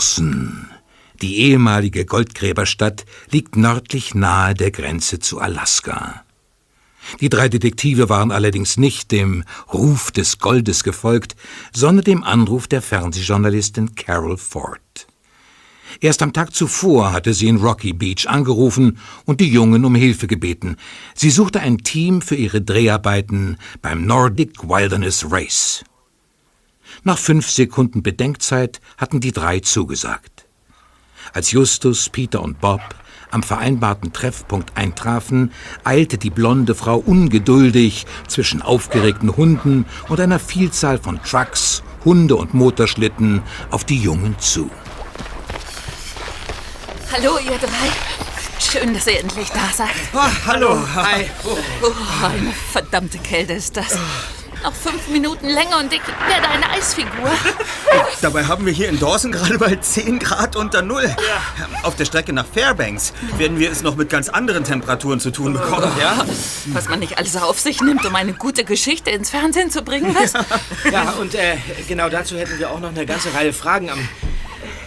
Dawson, die ehemalige Goldgräberstadt, liegt nördlich nahe der Grenze zu Alaska. Die drei Detektive waren allerdings nicht dem Ruf des Goldes gefolgt, sondern dem Anruf der Fernsehjournalistin Carol Ford. Erst am Tag zuvor hatte sie in Rocky Beach angerufen und die Jungen um Hilfe gebeten. Sie suchte ein Team für ihre Dreharbeiten beim Nordic Wilderness Race. Nach fünf Sekunden Bedenkzeit hatten die drei zugesagt. Als Justus, Peter und Bob am vereinbarten Treffpunkt eintrafen, eilte die blonde Frau ungeduldig zwischen aufgeregten Hunden und einer Vielzahl von Trucks, Hunde und Motorschlitten auf die Jungen zu. Hallo, ihr drei. Schön, dass ihr endlich da seid. Oh, hallo. Hi. Oh, eine verdammte Kälte ist das. Noch fünf Minuten länger und ich werde eine Eisfigur. Dabei haben wir hier in Dawson gerade mal 10 Grad unter Null. Ja. Auf der Strecke nach Fairbanks werden wir es noch mit ganz anderen Temperaturen zu tun bekommen. Ja? Was man nicht alles auf sich nimmt, um eine gute Geschichte ins Fernsehen zu bringen, was? Ja, und äh, genau dazu hätten wir auch noch eine ganze Reihe Fragen am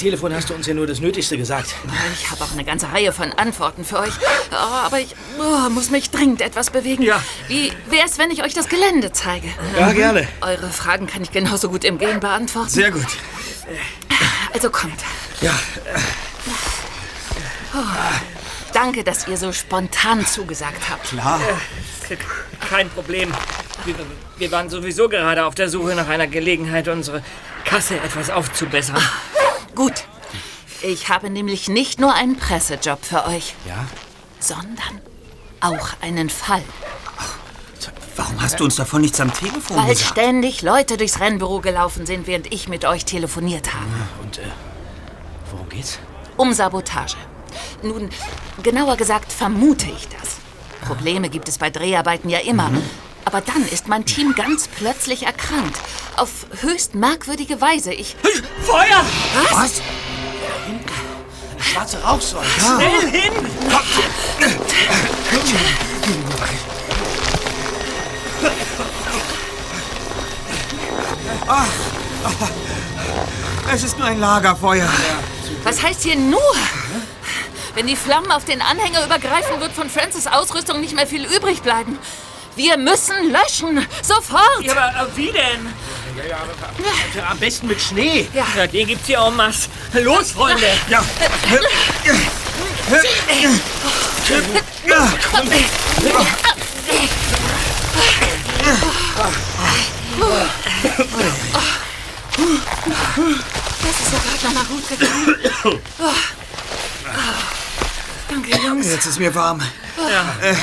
Telefon hast du uns ja nur das Nötigste gesagt. Ich habe auch eine ganze Reihe von Antworten für euch. Oh, aber ich oh, muss mich dringend etwas bewegen. Ja. Wie wäre es, wenn ich euch das Gelände zeige? Ja, gerne. Eure Fragen kann ich genauso gut im Gehen beantworten. Sehr gut. Also kommt. Ja. Oh, danke, dass ihr so spontan zugesagt habt. Klar. Äh, kein Problem. Wir, wir waren sowieso gerade auf der Suche nach einer Gelegenheit, unsere Kasse etwas aufzubessern. Gut. Ich habe nämlich nicht nur einen Pressejob für euch. Ja? Sondern auch einen Fall. Warum hast du uns davon nichts am Telefon Weil gesagt? ständig Leute durchs Rennbüro gelaufen sind, während ich mit euch telefoniert habe. Und äh, worum geht's? Um Sabotage. Nun, genauer gesagt vermute ich das. Probleme gibt es bei Dreharbeiten ja immer. Mhm. Aber dann ist mein Team ganz plötzlich erkrankt. Auf höchst merkwürdige Weise. Ich. Feuer! Was? Was? Da hinten. Eine schwarze Rauchsäule. Ja. Schnell hin! Ah, es ist nur ein Lagerfeuer. Was heißt hier nur? Wenn die Flammen auf den Anhänger übergreifen, wird von Francis Ausrüstung nicht mehr viel übrig bleiben. Wir müssen löschen. Sofort. Ja, aber wie denn? Ja, ja, aber am besten mit Schnee. Ja, ja den gibt's hier en masse. Los, Freunde. Ja. Das ist ja gerade noch mal gut gegangen. Danke, Jungs. Jetzt ist mir warm. Ja. Äh,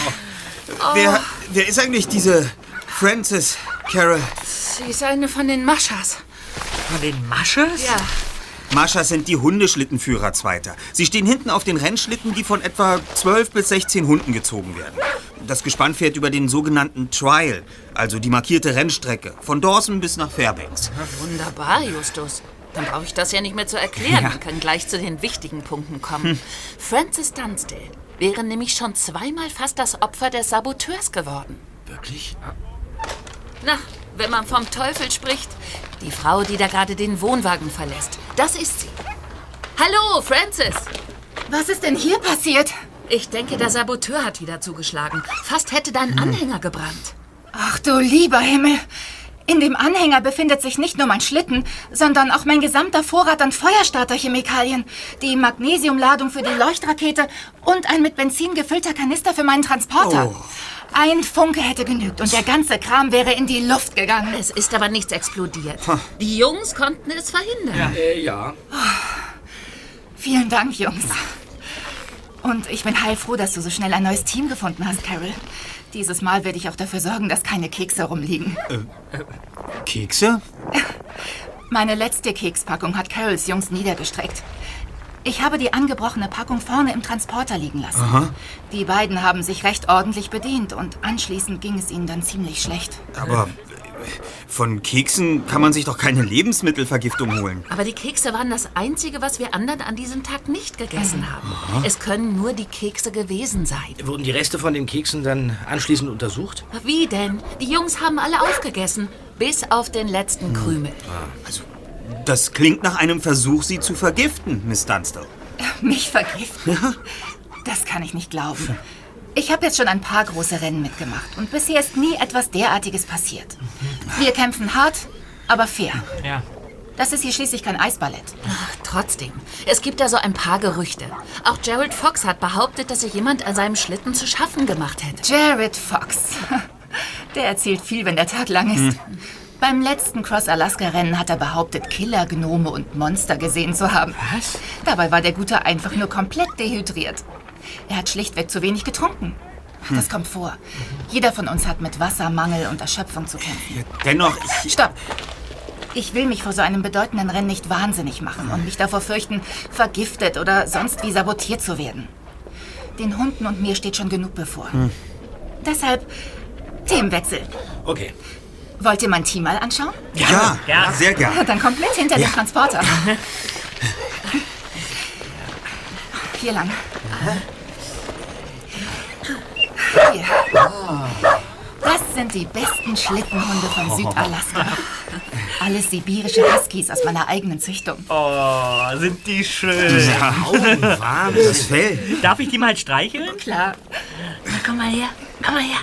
wer, wer ist eigentlich diese Frances Carol? Sie ist eine von den Maschas. Von den Maschas? Ja. Maschas sind die Hundeschlittenführer Zweiter. Sie stehen hinten auf den Rennschlitten, die von etwa 12 bis 16 Hunden gezogen werden. Das Gespann fährt über den sogenannten Trial, also die markierte Rennstrecke, von Dawson bis nach Fairbanks. Wunderbar, Justus. Dann brauche ich das ja nicht mehr zu erklären Ja. und kann gleich zu den wichtigen Punkten kommen. Francis Dunsdale wäre nämlich schon zweimal fast das Opfer des Saboteurs geworden. Wirklich? Na, wenn man vom Teufel spricht, die Frau, die da gerade den Wohnwagen verlässt, das ist sie. Hallo, Francis. Was ist denn hier passiert? Ich denke, der Saboteur hat wieder zugeschlagen. Fast hätte dein Anhänger gebrannt. Ach du lieber Himmel. In dem Anhänger befindet sich nicht nur mein Schlitten, sondern auch mein gesamter Vorrat an Feuerstarterchemikalien, die Magnesiumladung für die Leuchtrakete und ein mit Benzin gefüllter Kanister für meinen Transporter. Ein Funke hätte genügt und der ganze Kram wäre in die Luft gegangen. Es ist aber nichts explodiert. Die Jungs konnten es verhindern. Äh, ja. Vielen Dank, Jungs. Und ich bin heilfroh, dass du so schnell ein neues Team gefunden hast, Carol. Dieses Mal werde ich auch dafür sorgen, dass keine Kekse rumliegen. Kekse? Meine letzte Kekspackung hat Carols Jungs niedergestreckt. Ich habe die angebrochene Packung vorne im Transporter liegen lassen. Die beiden haben sich recht ordentlich bedient und anschließend ging es ihnen dann ziemlich schlecht. Aber äh, von Keksen kann man sich doch keine Lebensmittelvergiftung holen. Aber die Kekse waren das Einzige, was wir anderen an diesem Tag nicht gegessen haben. Es können nur die Kekse gewesen sein. Wurden die Reste von den Keksen dann anschließend untersucht? Wie denn? Die Jungs haben alle aufgegessen, bis auf den letzten Krümel. Also, Das klingt nach einem Versuch, Sie zu vergiften, Miss Dunstall. Mich vergiften? Das kann ich nicht glauben. Ich habe jetzt schon ein paar große Rennen mitgemacht und bisher ist nie etwas derartiges passiert. Wir kämpfen hart, aber fair. Ja. Das ist hier schließlich kein Eisballett. Ach, trotzdem, es gibt da so ein paar Gerüchte. Auch Gerald Fox hat behauptet, dass sich jemand an seinem Schlitten zu schaffen gemacht hätte. Jared Fox. Der erzählt viel, wenn der Tag lang ist. Beim letzten Cross-Alaska-Rennen hat er behauptet, Killer, Gnome und Monster gesehen zu haben. Was? Dabei war der Gute einfach nur komplett dehydriert. Er hat schlichtweg zu wenig getrunken. Das kommt vor. Jeder von uns hat mit Wassermangel und Erschöpfung zu kämpfen. Dennoch, ich, Stopp! Ich will mich vor so einem bedeutenden Rennen nicht wahnsinnig machen und mich davor fürchten, vergiftet oder sonst wie sabotiert zu werden. Den Hunden und mir steht schon genug bevor. Deshalb Themenwechsel. Okay. Wollt ihr mein Team mal anschauen? ja, Ja. sehr gern. Dann kommt mit hinter den Transporter. Hier lang. Hier. Das sind die besten Schlittenhunde von Südalaska. Alles sibirische Huskies aus meiner eigenen Züchtung. Oh, sind die schön. Warm, das Fell. Darf ich die mal streicheln? Klar. Na, komm mal her, komm mal her.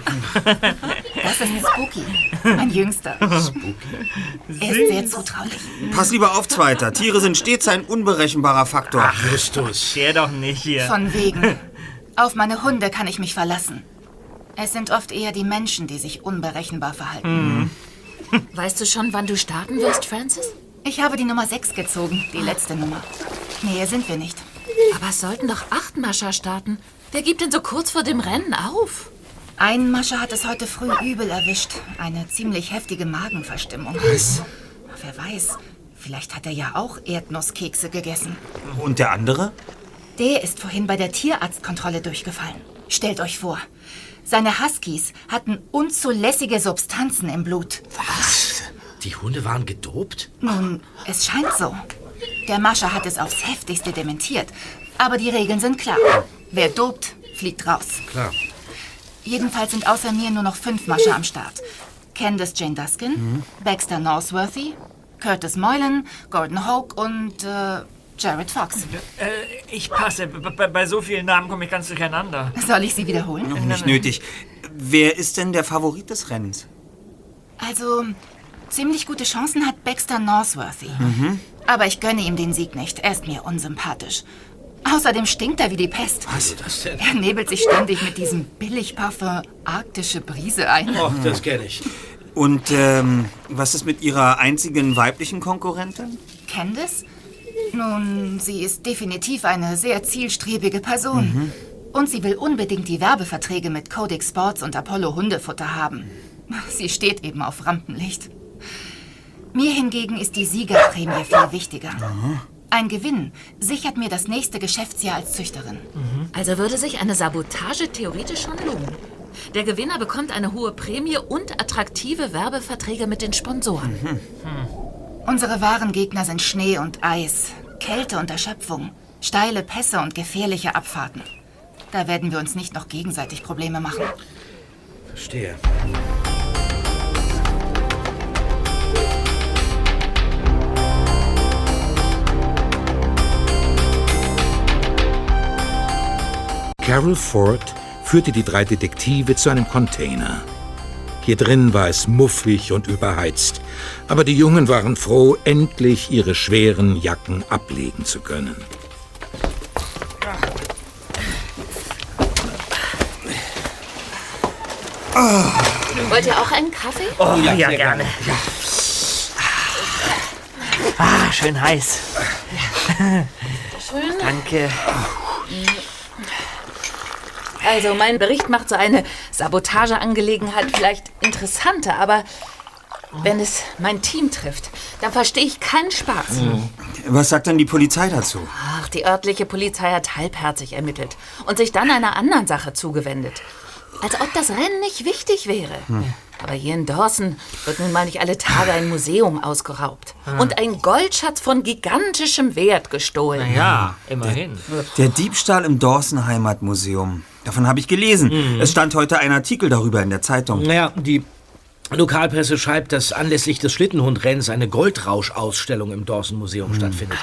Das ist Spooky, mein Jüngster. Spooky. Er ist sehr zutraulich. Pass lieber auf, Zweiter. Tiere sind stets ein unberechenbarer Faktor. Justus. Der doch nicht hier. Von wegen. Auf meine Hunde kann ich mich verlassen. Es sind oft eher die Menschen, die sich unberechenbar verhalten. Weißt du schon, wann du starten wirst, Francis? Ich habe die Nummer 6 gezogen, die letzte Nummer. Näher sind wir nicht. Aber es sollten doch acht Mascher starten. Wer gibt denn so kurz vor dem Rennen auf? Ein Mascher hat es heute früh übel erwischt. Eine ziemlich heftige Magenverstimmung. Was? Wer weiß, vielleicht hat er ja auch Erdnusskekse gegessen. Und der andere? Der ist vorhin bei der Tierarztkontrolle durchgefallen. Stellt euch vor, seine Huskies hatten unzulässige Substanzen im Blut. Die Hunde waren gedopt? Nun, es scheint so. Der Mascher hat es aufs heftigste dementiert. Aber die Regeln sind klar. Wer dopt, fliegt raus. Klar. Jedenfalls sind außer mir nur noch fünf Mascher am Start. Candace Jane Duskin, Baxter Northworthy, Curtis Moylan, Gordon Hoke und äh, Jared Fox. Äh, ich passe. B b- bei so vielen Namen komme ich ganz durcheinander. Soll ich sie wiederholen? Noch nicht nötig. Wer ist denn der Favorit des Rennens? Also, ziemlich gute Chancen hat Baxter Northworthy. Aber ich gönne ihm den Sieg nicht. Er ist mir unsympathisch. Außerdem stinkt er wie die Pest. Was ist das denn? Er nebelt sich ständig mit diesem Billigparfum arktische Brise ein. Oh, das kenne ich. Und ähm, was ist mit Ihrer einzigen weiblichen Konkurrentin? Candice? Nun, sie ist definitiv eine sehr zielstrebige Person. Und sie will unbedingt die Werbeverträge mit Codex Sports und Apollo Hundefutter haben. Sie steht eben auf Rampenlicht. Mir hingegen ist die Siegerprämie viel wichtiger. Ein Gewinn sichert mir das nächste Geschäftsjahr als Züchterin. Also würde sich eine Sabotage theoretisch schon lohnen. Der Gewinner bekommt eine hohe Prämie und attraktive Werbeverträge mit den Sponsoren. Unsere wahren Gegner sind Schnee und Eis, Kälte und Erschöpfung, steile Pässe und gefährliche Abfahrten. Da werden wir uns nicht noch gegenseitig Probleme machen. Verstehe. Carol Ford führte die drei Detektive zu einem Container. Hier drin war es muffig und überheizt, aber die Jungen waren froh, endlich ihre schweren Jacken ablegen zu können. Wollt ihr auch einen Kaffee? Oh, ja, gerne. Ah, schön heiß. Schön. Danke. Also, mein Bericht macht so eine Sabotageangelegenheit vielleicht interessanter, aber wenn es mein Team trifft, dann verstehe ich keinen Spaß. Was sagt denn die Polizei dazu? Ach, die örtliche Polizei hat halbherzig ermittelt und sich dann einer anderen Sache zugewendet. Als ob das Rennen nicht wichtig wäre. Aber hier in Dawson wird nun mal nicht alle Tage ein Museum ausgeraubt. Und ein Goldschatz von gigantischem Wert gestohlen. Ja, immerhin. Der Diebstahl im Dawson Heimatmuseum. Davon habe ich gelesen. Es stand heute ein Artikel darüber in der Zeitung. Naja, die Lokalpresse schreibt, dass anlässlich des Schlittenhundrenns eine Goldrauschausstellung im Dawson Museum stattfindet.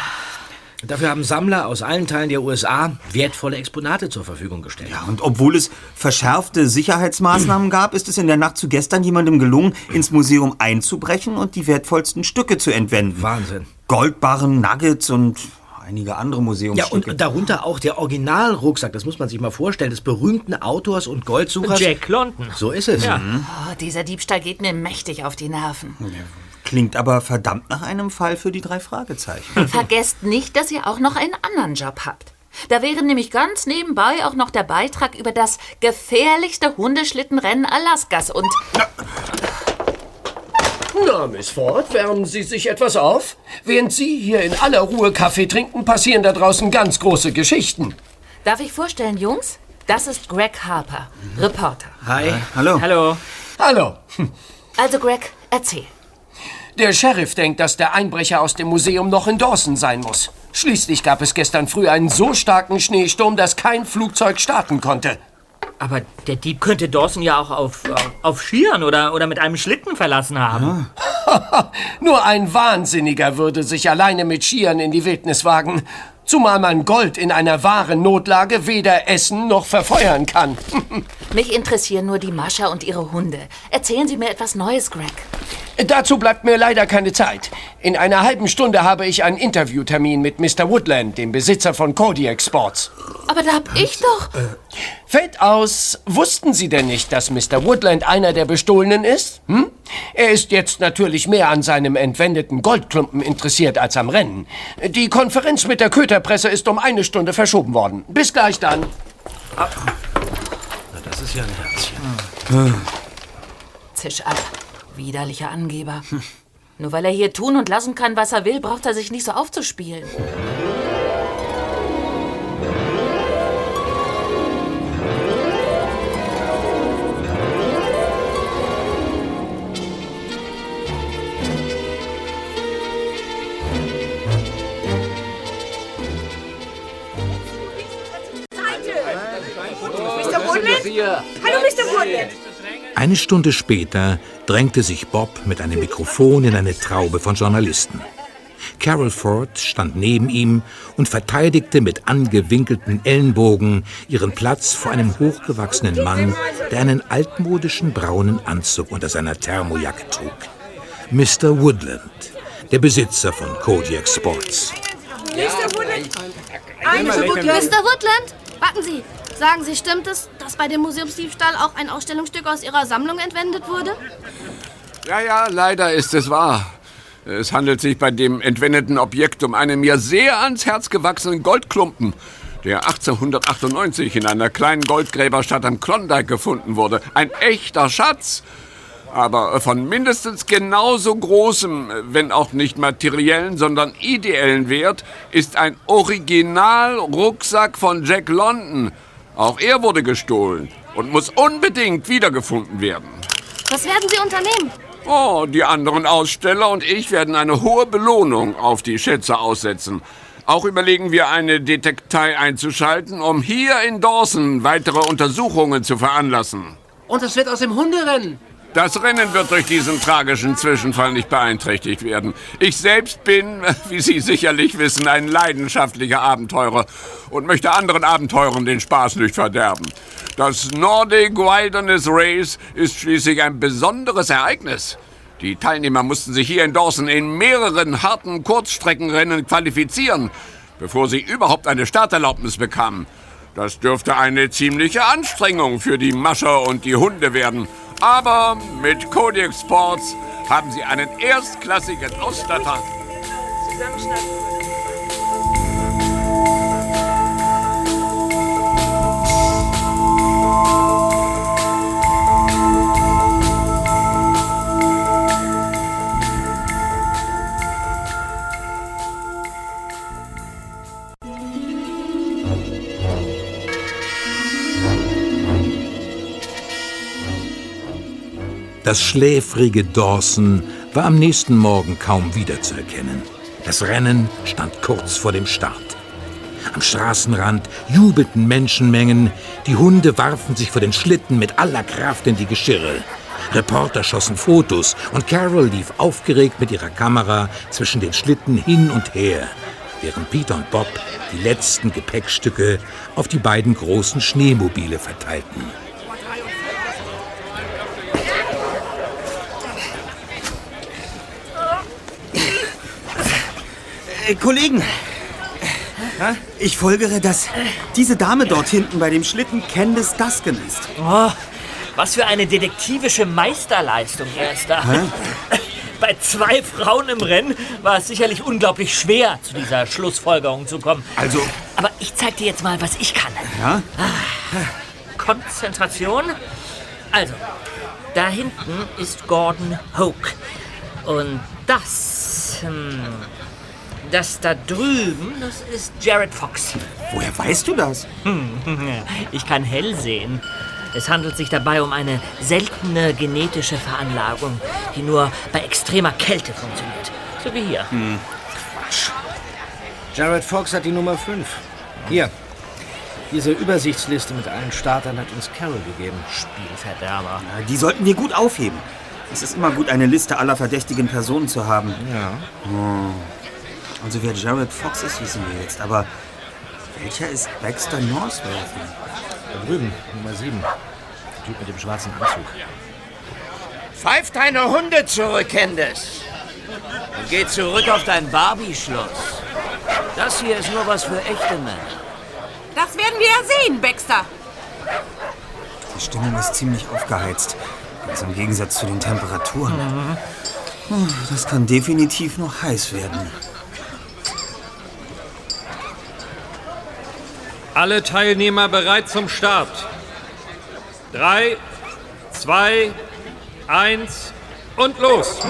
Dafür haben Sammler aus allen Teilen der USA wertvolle Exponate zur Verfügung gestellt. Ja, und obwohl es verschärfte Sicherheitsmaßnahmen gab, ist es in der Nacht zu gestern jemandem gelungen, ins Museum einzubrechen und die wertvollsten Stücke zu entwenden. Wahnsinn. Goldbarren, Nuggets und einige andere Ja, Museumsstücke. und darunter auch der Originalrucksack, das muss man sich mal vorstellen, des berühmten Autors und Goldsuchers. Jack London. So ist es. Ja. Oh, dieser Diebstahl geht mir mächtig auf die Nerven. Klingt aber verdammt nach einem Fall für die drei Fragezeichen. Vergesst nicht, dass ihr auch noch einen anderen Job habt. Da wäre nämlich ganz nebenbei auch noch der Beitrag über das gefährlichste Hundeschlittenrennen Alaskas und Na, Miss Ford, wärmen Sie sich etwas auf? Während Sie hier in aller Ruhe Kaffee trinken, passieren da draußen ganz große Geschichten. darf ich vorstellen, Jungs? Das ist Greg Harper, Reporter. Hi. Hallo. Hallo. Hallo. Also Greg, erzähl. Der Sheriff denkt, dass der Einbrecher aus dem Museum noch in Dawson sein muss. Schließlich gab es gestern früh einen so starken Schneesturm, dass kein Flugzeug starten konnte. Aber der Dieb könnte Dawson ja auch auf, auf Skiern oder, oder mit einem Schlitten verlassen haben. Nur ein Wahnsinniger würde sich alleine mit Skiern in die Wildnis wagen. Zumal man Gold in einer wahren Notlage weder essen noch verfeuern kann. Mich interessieren nur die Mascha und ihre Hunde. Erzählen Sie mir etwas Neues, Greg. Dazu bleibt mir leider keine Zeit. In einer halben Stunde habe ich einen Interviewtermin mit Mr. Woodland, dem Besitzer von Kodiak Sports. Aber da hab ich doch. Fällt aus, wussten Sie denn nicht, dass Mr. Woodland einer der Bestohlenen ist? Hm? Er ist jetzt natürlich mehr an seinem entwendeten Goldklumpen interessiert als am Rennen. Die Konferenz mit der Köterpresse ist um eine Stunde verschoben worden. Bis gleich dann. Das ist ja ein Herzchen. Zisch ab. Widerlicher Angeber. Nur weil er hier tun und lassen kann, was er will, braucht er sich nicht so aufzuspielen. Eine Stunde später drängte sich Bob mit einem Mikrofon in eine Traube von Journalisten. Carol Ford stand neben ihm und verteidigte mit angewinkelten Ellenbogen ihren Platz vor einem hochgewachsenen Mann, der einen altmodischen braunen Anzug unter seiner Thermojacke trug. Mr. Woodland, der Besitzer von Kodiak Sports. Mr. Woodland. Mr. Woodland. Mr. Woodland, warten Sie. Sagen Sie, stimmt es, dass bei dem Museumsdiebstahl auch ein Ausstellungsstück aus Ihrer Sammlung entwendet wurde? Ja, ja, leider ist es wahr. Es handelt sich bei dem entwendeten Objekt um einen mir sehr ans Herz gewachsenen Goldklumpen, der 1898 in einer kleinen Goldgräberstadt am Klondike gefunden wurde. Ein echter Schatz. Aber von mindestens genauso großem, wenn auch nicht materiellen, sondern ideellen Wert ist ein Original-Rucksack von Jack London. Auch er wurde gestohlen und muss unbedingt wiedergefunden werden. Was werden Sie unternehmen? Oh, die anderen Aussteller und ich werden eine hohe Belohnung auf die Schätze aussetzen. Auch überlegen wir, eine Detektei einzuschalten, um hier in Dawson weitere Untersuchungen zu veranlassen. Und es wird aus dem Hunderennen. Das Rennen wird durch diesen tragischen Zwischenfall nicht beeinträchtigt werden. Ich selbst bin, wie Sie sicherlich wissen, ein leidenschaftlicher Abenteurer und möchte anderen Abenteurern den Spaß nicht verderben. Das Nordic Wilderness Race ist schließlich ein besonderes Ereignis. Die Teilnehmer mussten sich hier in Dawson in mehreren harten Kurzstreckenrennen qualifizieren, bevor sie überhaupt eine Starterlaubnis bekamen. Das dürfte eine ziemliche Anstrengung für die Mascher und die Hunde werden. Aber mit Kodiak Sports haben sie einen erstklassigen Ausstatter. Das schläfrige Dawson war am nächsten Morgen kaum wiederzuerkennen. Das Rennen stand kurz vor dem Start. Am Straßenrand jubelten Menschenmengen, die Hunde warfen sich vor den Schlitten mit aller Kraft in die Geschirre. Reporter schossen Fotos und Carol lief aufgeregt mit ihrer Kamera zwischen den Schlitten hin und her, während Peter und Bob die letzten Gepäckstücke auf die beiden großen Schneemobile verteilten. Äh, Kollegen, ich folgere, dass diese Dame dort hinten bei dem Schlitten Candice Duskin ist. Oh, was für eine detektivische Meisterleistung, Erster. Bei zwei Frauen im Rennen war es sicherlich unglaublich schwer, zu dieser Schlussfolgerung zu kommen. Also, Aber ich zeig dir jetzt mal, was ich kann. ja? Konzentration. Also, da hinten ist Gordon Hoke. Und das, hm, das da drüben, das ist Jared Fox. Woher weißt du das? Ich kann hell sehen. Es handelt sich dabei um eine seltene genetische Veranlagung, die nur bei extremer Kälte funktioniert. So wie hier. Jared Fox hat die Nummer 5. Hier. Diese Übersichtsliste mit allen Startern hat uns Carol gegeben. Spielverderber. Ja, die sollten wir gut aufheben. Es ist immer gut, eine Liste aller verdächtigen Personen zu haben. Ja. Also wer Jared Fox ist, wissen wir jetzt. Aber welcher ist Baxter Northworthy? Da drüben, Nummer 7. Der Typ mit dem schwarzen Anzug. Pfeif deine Hunde zurück, Candice. Und geh zurück auf dein Barbie-Schloss. Das hier ist nur was für echte Männer. Das werden wir ja sehen, Baxter. Die Stimmung ist ziemlich aufgeheizt. Ganz im Gegensatz zu den Temperaturen. Puh, Das kann definitiv noch heiß werden. Alle Teilnehmer bereit zum Start. Drei, zwei, eins und los!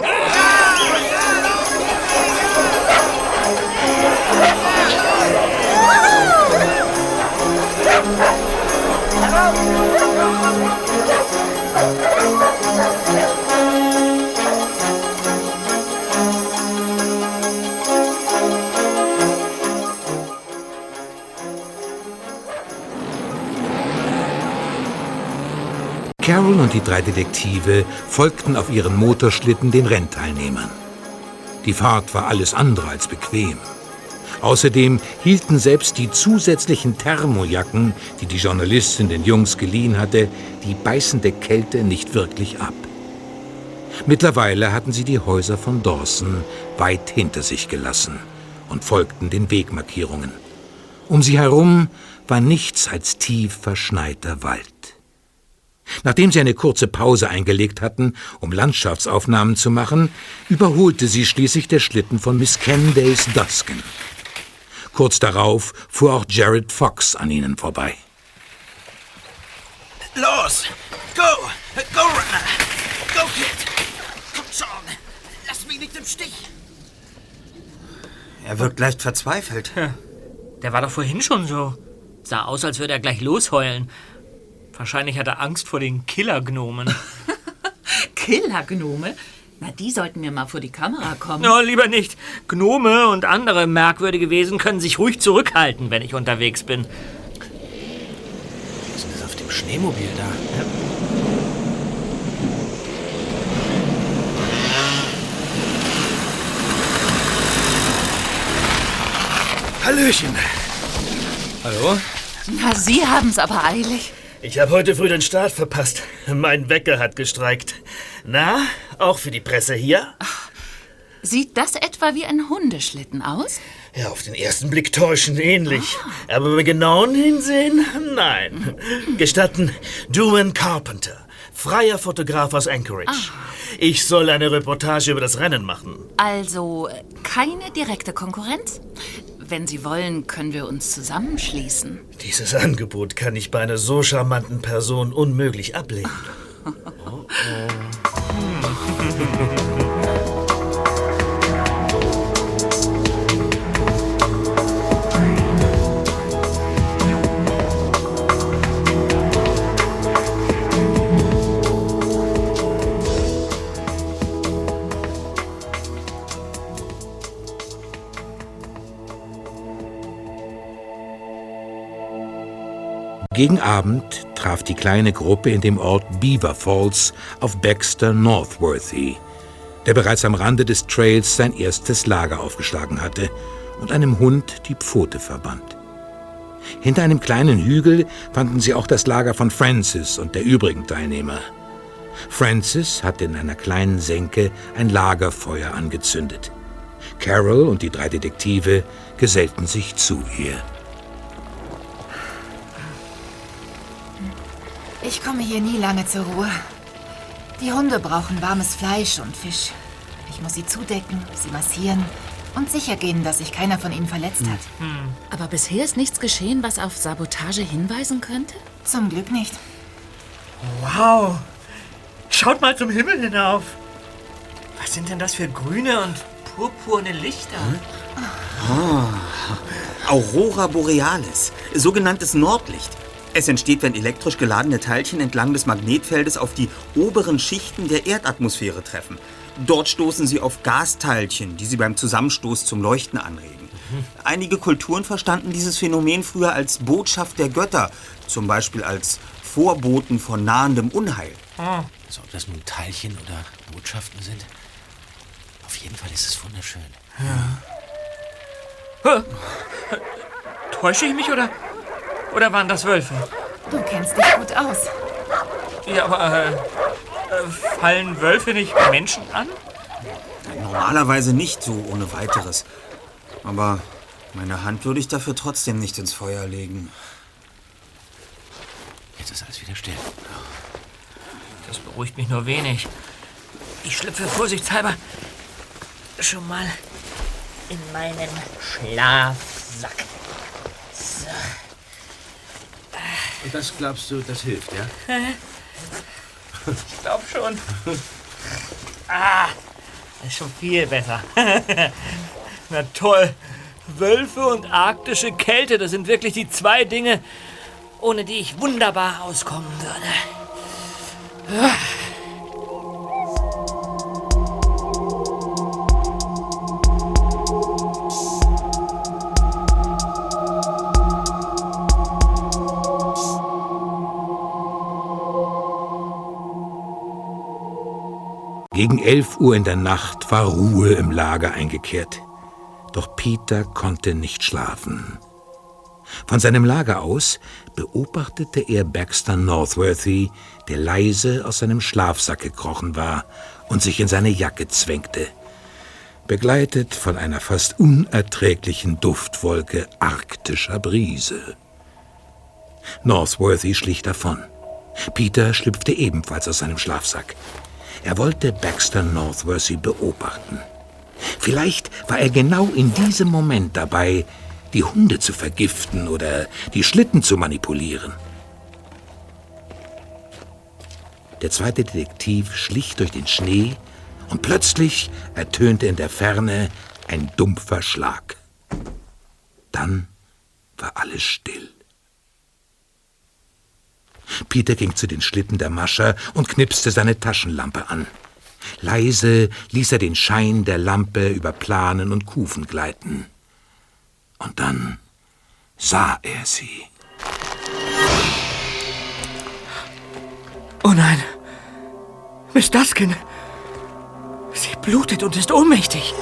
Carol und die drei Detektive folgten auf ihren Motorschlitten den Rennteilnehmern. Die Fahrt war alles andere als bequem. Außerdem hielten selbst die zusätzlichen Thermojacken, die die Journalistin den Jungs geliehen hatte, die beißende Kälte nicht wirklich ab. Mittlerweile hatten sie die Häuser von Dawson weit hinter sich gelassen und folgten den Wegmarkierungen. Um sie herum war nichts als tief verschneiter Wald. Nachdem sie eine kurze Pause eingelegt hatten, um Landschaftsaufnahmen zu machen, überholte sie schließlich der Schlitten von Miss Candace Duskin. Kurz darauf fuhr auch Jared Fox an ihnen vorbei. Los! Go! Go, Runner! Go, Kid! Komm schon! Lass mich nicht im Stich! Er wirkt leicht verzweifelt. Der war doch vorhin schon so. Sah aus, als würde er gleich losheulen. Wahrscheinlich hat er Angst vor den Killergnomen. Killergnome? Na, die sollten mir mal vor die Kamera kommen. No, lieber nicht. Gnome und andere merkwürdige Wesen können sich ruhig zurückhalten, wenn ich unterwegs bin. Was ist denn das auf dem Schneemobil da? Hallöchen. Hallo? Na, Sie haben's aber eilig. Ich habe heute früh den Start verpasst. Mein Wecker hat gestreikt. Na, auch für die Presse hier? Sieht das etwa wie ein Hundeschlitten aus? Ja, auf den ersten Blick täuschend ähnlich. Aber beim genauen Hinsehen, nein. Gestatten, Duane Carpenter, freier Fotograf aus Anchorage. Ich soll eine Reportage über das Rennen machen. Also äh, keine direkte Konkurrenz? Wenn Sie wollen, können wir uns zusammenschließen. Dieses Angebot kann ich bei einer so charmanten Person unmöglich ablehnen. Gegen Abend traf die kleine Gruppe in dem Ort Beaver Falls auf Baxter Northworthy, der bereits am Rande des Trails sein erstes Lager aufgeschlagen hatte und einem Hund die Pfote verband. Hinter einem kleinen Hügel fanden sie auch das Lager von Francis und der übrigen Teilnehmer. Francis hatte in einer kleinen Senke ein Lagerfeuer angezündet. Carol und die drei Detektive gesellten sich zu ihr. Ich komme hier nie lange zur Ruhe. Die Hunde brauchen warmes Fleisch und Fisch. Ich muss sie zudecken, sie massieren und sicher gehen, dass sich keiner von ihnen verletzt hat. Aber bisher ist nichts geschehen, was auf Sabotage hinweisen könnte? Zum Glück nicht. Wow! Schaut mal zum Himmel hinauf! Was sind denn das für grüne und purpurne Lichter? Ah, Aurora Borealis, sogenanntes Nordlicht. Es entsteht, wenn elektrisch geladene Teilchen entlang des Magnetfeldes auf die oberen Schichten der Erdatmosphäre treffen. Dort stoßen sie auf Gasteilchen, die sie beim Zusammenstoß zum Leuchten anregen. Einige Kulturen verstanden dieses Phänomen früher als Botschaft der Götter, zum Beispiel als Vorboten von nahendem Unheil. Also, ob das nun Teilchen oder Botschaften sind. Auf jeden Fall ist es wunderschön. Hä? Täusche ich mich oder, oder waren das Wölfe? Du kennst dich gut aus. Ja, aber äh, äh, fallen Wölfe nicht Menschen an? Normalerweise nicht so ohne weiteres. Aber meine Hand würde ich dafür trotzdem nicht ins Feuer legen. Jetzt ist alles wieder still. Das beruhigt mich nur wenig. Ich schlüpfe vorsichtshalber schon mal in meinen Schlafsack. So. Und das glaubst du, das hilft, ja? Ich glaube schon. Ah, das ist schon viel besser. Na toll. Wölfe und arktische Kälte, das sind wirklich die zwei Dinge, ohne die ich wunderbar auskommen würde. Gegen 11 Uhr in der Nacht war Ruhe im Lager eingekehrt. Doch Peter konnte nicht schlafen. Von seinem Lager aus beobachtete er Baxter Northworthy, der leise aus seinem Schlafsack gekrochen war und sich in seine Jacke zwängte, begleitet von einer fast unerträglichen Duftwolke arktischer Brise. Northworthy schlich davon. Peter schlüpfte ebenfalls aus seinem Schlafsack. Er wollte Baxter Northworthy beobachten. Vielleicht war er genau in diesem Moment dabei, die Hunde zu vergiften oder die Schlitten zu manipulieren. Der zweite Detektiv schlich durch den Schnee und plötzlich ertönte in der Ferne ein dumpfer Schlag. Dann war alles still. Peter ging zu den Schlitten der Mascher und knipste seine Taschenlampe an. Leise ließ er den Schein der Lampe über Planen und Kufen gleiten. Und dann sah er sie. Oh nein. Miss Duskin. Sie blutet und ist ohnmächtig.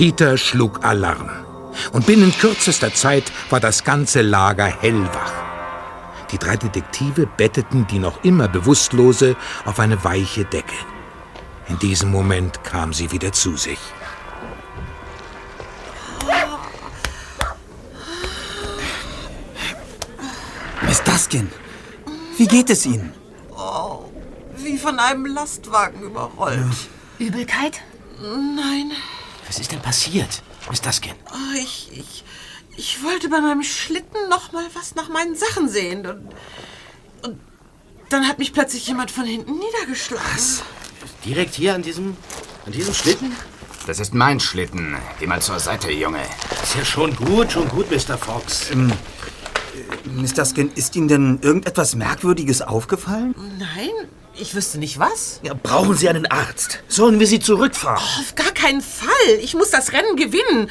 Peter schlug Alarm. Und binnen kürzester Zeit war das ganze Lager hellwach. Die drei Detektive betteten die noch immer Bewusstlose auf eine weiche Decke. In diesem Moment kam sie wieder zu sich. Miss Duskin, wie geht es Ihnen? Oh, wie von einem Lastwagen überrollt. Übelkeit? Nein, Was ist denn passiert, Miss Duskin? oh, ich, ich, ich wollte bei meinem Schlitten noch mal was nach meinen Sachen sehen. Und, und dann hat mich plötzlich jemand von hinten niedergeschlagen. Was? Direkt hier an diesem, an diesem Schlitten? Das ist mein Schlitten. Geh mal zur Seite, Junge. Ist ja schon gut, schon gut, Mr. Fox. Ähm, Mr. Skin, ist Ihnen denn irgendetwas Merkwürdiges aufgefallen? Nein, ich wüsste nicht was. Ja, brauchen Sie einen Arzt? Sollen wir Sie zurückfahren? Auf gar keinen Fall. Ich muss das Rennen gewinnen.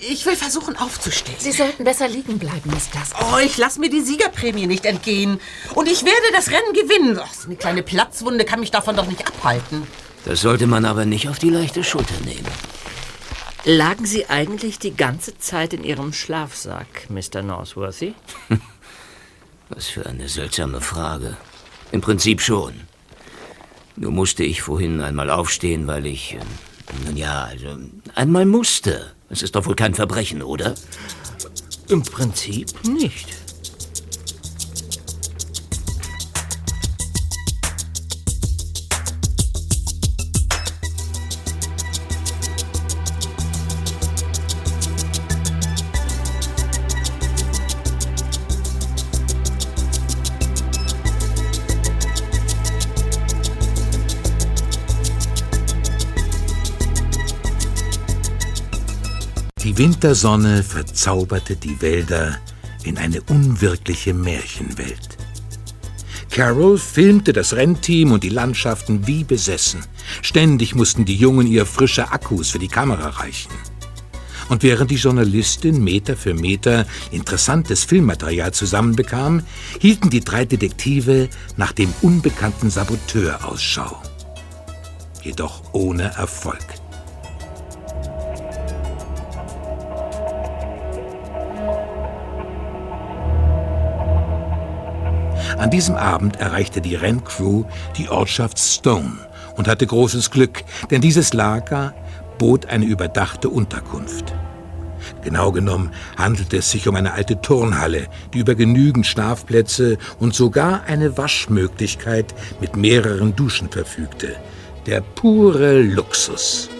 Ich will versuchen aufzustehen. Sie sollten besser liegen bleiben, Miss Dusk. Oh, ich lasse mir die Siegerprämie nicht entgehen. Und ich werde das Rennen gewinnen. Oh, so eine kleine Platzwunde kann mich davon doch nicht abhalten. Das sollte man aber nicht auf die leichte Schulter nehmen. Lagen Sie eigentlich die ganze Zeit in Ihrem Schlafsack, Mr. Northworthy? Was für eine seltsame Frage. Im Prinzip schon. Nur musste ich vorhin einmal aufstehen, weil ich. äh, Nun ja, also. Einmal musste. Es ist doch wohl kein Verbrechen, oder? Im Prinzip nicht. Wintersonne verzauberte die Wälder in eine unwirkliche Märchenwelt. Carol filmte das Rennteam und die Landschaften wie besessen. Ständig mussten die Jungen ihr frische Akkus für die Kamera reichen. Und während die Journalistin Meter für Meter interessantes Filmmaterial zusammenbekam, hielten die drei Detektive nach dem unbekannten Saboteur Ausschau. Jedoch ohne Erfolg. An diesem Abend erreichte die Renncrew die Ortschaft Stone und hatte großes Glück, denn dieses Lager bot eine überdachte Unterkunft. Genau genommen handelte es sich um eine alte Turnhalle, die über genügend Schlafplätze und sogar eine Waschmöglichkeit mit mehreren Duschen verfügte. Der pure Luxus.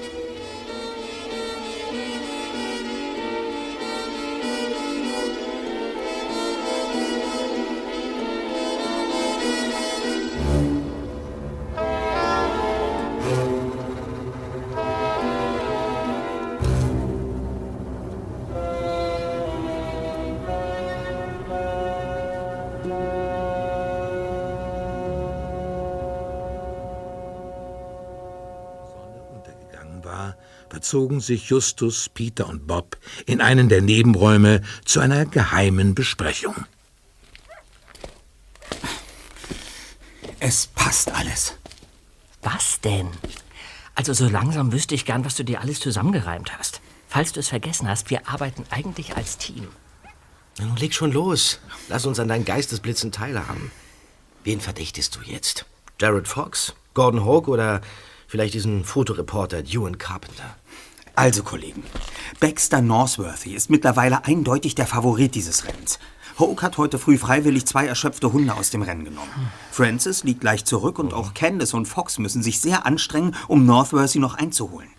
Verzogen sich Justus, Peter und Bob in einen der Nebenräume zu einer geheimen Besprechung. Es passt alles. Was denn? Also so langsam wüsste ich gern, was du dir alles zusammengereimt hast. Falls du es vergessen hast, wir arbeiten eigentlich als Team. Na, nun leg schon los. Lass uns an deinen Geistesblitzen teilhaben. Wen verdächtest du jetzt? Jared Fox? Gordon Hawke oder vielleicht diesen Fotoreporter Ewan Carpenter? Also, Kollegen, Baxter Northworthy ist mittlerweile eindeutig der Favorit dieses Rennens. Hoke hat heute früh freiwillig zwei erschöpfte Hunde aus dem Rennen genommen. Francis liegt leicht zurück und auch Candace und Fox müssen sich sehr anstrengen, um Northworthy noch einzuholen.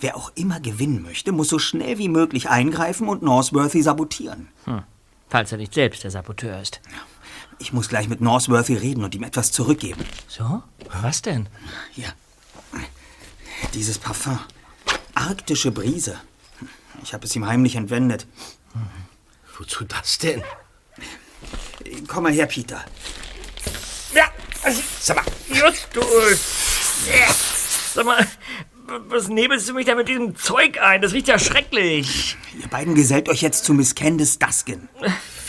Wer auch immer gewinnen möchte, muss so schnell wie möglich eingreifen und Northworthy sabotieren. Hm. Falls er nicht selbst der Saboteur ist. Ich muss gleich mit Northworthy reden und ihm etwas zurückgeben. So? Was denn? Hier. Dieses Parfum. Arktische Brise. Ich habe es ihm heimlich entwendet. Wozu das denn? Komm mal her, Peter. Ja, also, sag mal, Justus! Ja, Sag mal, was nebelst du mich da mit diesem Zeug ein? Das riecht ja schrecklich. Ihr beiden gesellt euch jetzt zu Miss Candice Duskin.